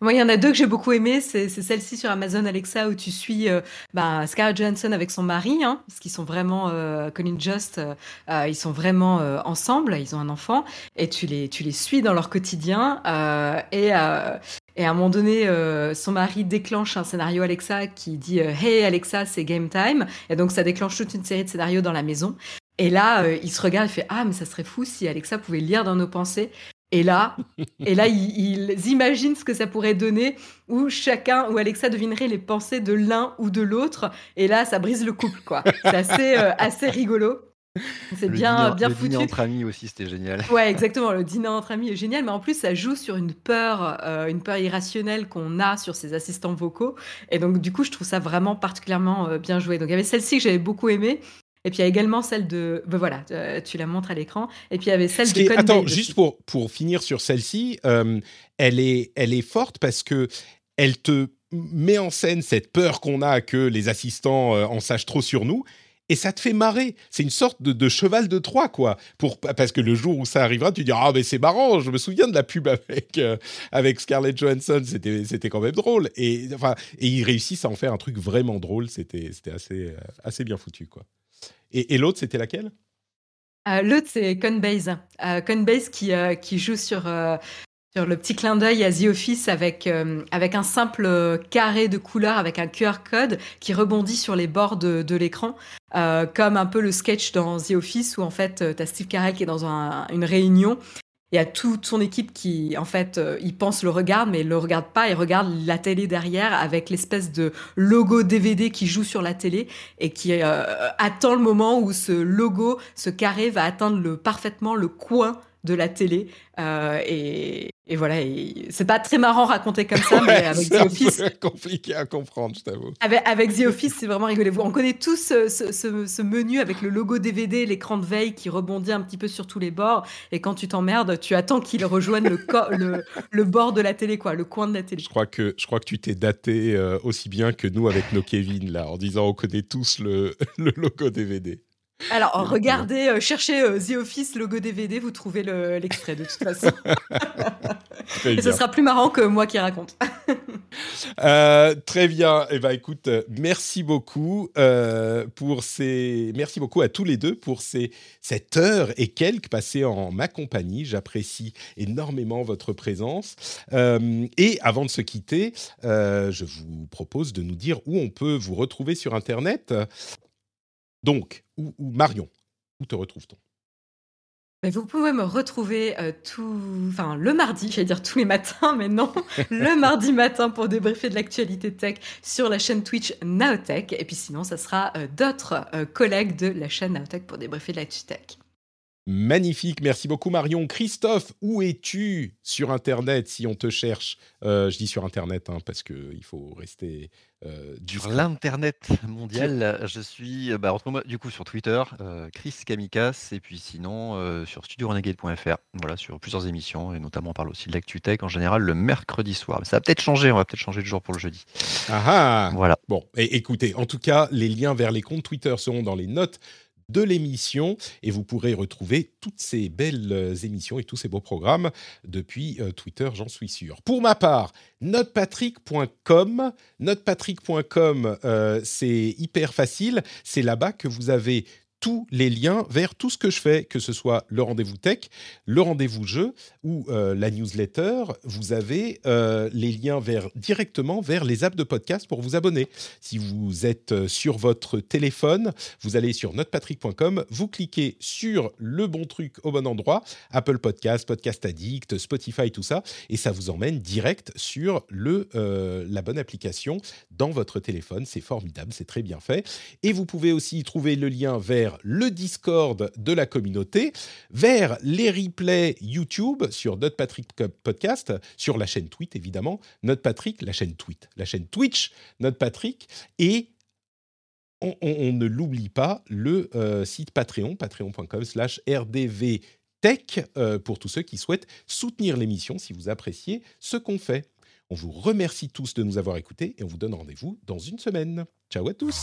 moi, il y en a deux que j'ai beaucoup aimé. C'est celle-ci sur Amazon Alexa où tu suis euh, bah, Scarlett Johansson avec son mari, hein, parce qu'ils sont vraiment, euh, Colin Just, euh, euh, ils sont vraiment ensemble, ils ont un enfant, et tu les, tu les suis dans leur quotidien. et, et à un moment donné, son mari déclenche un scénario Alexa qui dit Hey Alexa, c'est game time. Et donc, ça déclenche toute une série de scénarios dans la maison. Et là, il se regarde et fait Ah, mais ça serait fou si Alexa pouvait lire dans nos pensées. Et là, et là ils, imaginent ce que ça pourrait donner où chacun, où Alexa devinerait les pensées de l'un ou de l'autre. Et là, ça brise le couple, quoi. C'est assez, euh, assez rigolo. C'est bien, bien le foutu. Le dîner entre amis aussi, c'était génial. Ouais, exactement. Le dîner entre amis est génial, mais en plus, ça joue sur une peur, euh, une peur irrationnelle qu'on a sur ces assistants vocaux. Et donc, du coup, je trouve ça vraiment particulièrement euh, bien joué. Donc, il y avait celle-ci que j'avais beaucoup aimée. Et puis il y a également celle de. Ben voilà, euh, tu la montres à l'écran. Et puis il y avait celle de. attends, juste pour, pour finir sur celle-ci, euh, elle, est, elle est forte parce que elle te met en scène cette peur qu'on a que les assistants euh, en sachent trop sur nous. Et ça te fait marrer. C'est une sorte de, cheval de Troie, quoi. Pour, parce que le jour où ça arrivera, tu diras Ah, mais c'est marrant, je me souviens de la pub avec, avec Scarlett Johansson, c'était, quand même drôle. Et, enfin, et ils réussissent à en faire un truc vraiment drôle, c'était, c'était assez, assez bien foutu, quoi. Et, l'autre, c'était laquelle? Euh, L'autre, c'est Conbase. Euh, Conbase qui, euh, qui joue sur, sur le petit clin d'œil à The Office avec, avec un simple carré de couleur avec un QR code qui rebondit sur les bords de, de l'écran, comme un peu le sketch dans The Office où en fait, tu as Steve Carell qui est dans une réunion il y a toute son équipe qui, en fait, euh, il pense le regarde, mais il le regarde pas. Il regarde la télé derrière avec l'espèce de logo DVD qui joue sur la télé et qui euh, attend le moment où ce logo, ce carré va atteindre le, parfaitement le coin de la télé. Euh, et, voilà, c'est pas très marrant raconté comme ça, mais avec The Office. C'est compliqué à comprendre, je t'avoue. Avec, avec, The Office, c'est vraiment rigolo. On connaît tous ce, menu avec le logo DVD, l'écran de veille qui rebondit un petit peu sur tous les bords. Et quand tu t'emmerdes, tu attends qu'il rejoigne le, le, bord de la télé, quoi, le coin de la télé. Je crois que, je crois que tu t'es daté euh, aussi bien que nous avec nos Kevin, là, en disant on connaît tous le, le logo DVD. Alors, regardez, euh, cherchez euh, The Office logo DVD, vous trouvez l'extrait de toute façon. Et ce sera plus marrant que moi qui raconte. Euh, très bien. Eh ben, écoute, merci beaucoup pour ces, merci beaucoup à tous les deux pour ces cette heure et quelques passées en ma compagnie. J'apprécie énormément votre présence. et avant de se quitter, je vous propose de nous dire où on peut vous retrouver sur Internet. Donc, où, Marion, où te retrouve-t-on? Vous pouvez me retrouver euh, tout, enfin le mardi, j'allais dire tous les matins, mais non, le mardi matin pour débriefer de l'actualité tech sur la chaîne Twitch Naotech. Et puis sinon, ça sera euh, d'autres euh, collègues de la chaîne Naotech pour débriefer de l'actualité tech. Magnifique, merci beaucoup Marion. Christophe, où es-tu sur Internet si on te cherche? Je dis sur Internet hein, parce qu'il faut rester euh, sur l'internet mondial, je suis bah, moi du coup sur Twitter, euh, Chris Kamikas, et puis sinon euh, sur studiorenegade.fr. Voilà, sur plusieurs émissions, et notamment on parle aussi de l'actu tech en général le mercredi soir. ça va peut-être changer, on va peut-être changer de jour pour le jeudi. Ah, ah Voilà. Bon, et écoutez, en tout cas, les liens vers les comptes Twitter seront dans les notes de l'émission. Et vous pourrez retrouver toutes ces belles euh, émissions et tous ces beaux programmes depuis euh, Twitter, j'en suis sûr. Pour ma part, notepatrick.com, notepatrick.com, euh, c'est hyper facile, c'est là-bas que vous avez tous les liens vers tout ce que je fais, que ce soit le rendez-vous tech, le rendez-vous jeu ou euh, la newsletter. Vous avez euh, les liens vers, directement vers les apps de podcast pour vous abonner. Si vous êtes euh, sur votre téléphone, vous allez sur notepatrick.com, vous cliquez sur le bon truc au bon endroit, Apple Podcast, Podcast Addict, Spotify, tout ça, et ça vous emmène direct sur le, la bonne application dans votre téléphone. C'est formidable, c'est très bien fait. Et vous pouvez aussi trouver le lien vers le Discord de la communauté, vers les replays YouTube sur Notre Patrick Podcast, sur la chaîne Tweet évidemment, Notre Patrick, la chaîne Tweet, la chaîne Twitch, Notre Patrick, et on, ne l'oublie pas, le euh, site Patreon, patreon.com slash rdvtech, euh, pour tous ceux qui souhaitent soutenir l'émission si vous appréciez ce qu'on fait. On vous remercie tous de nous avoir écoutés et on vous donne rendez-vous dans une semaine. Ciao à tous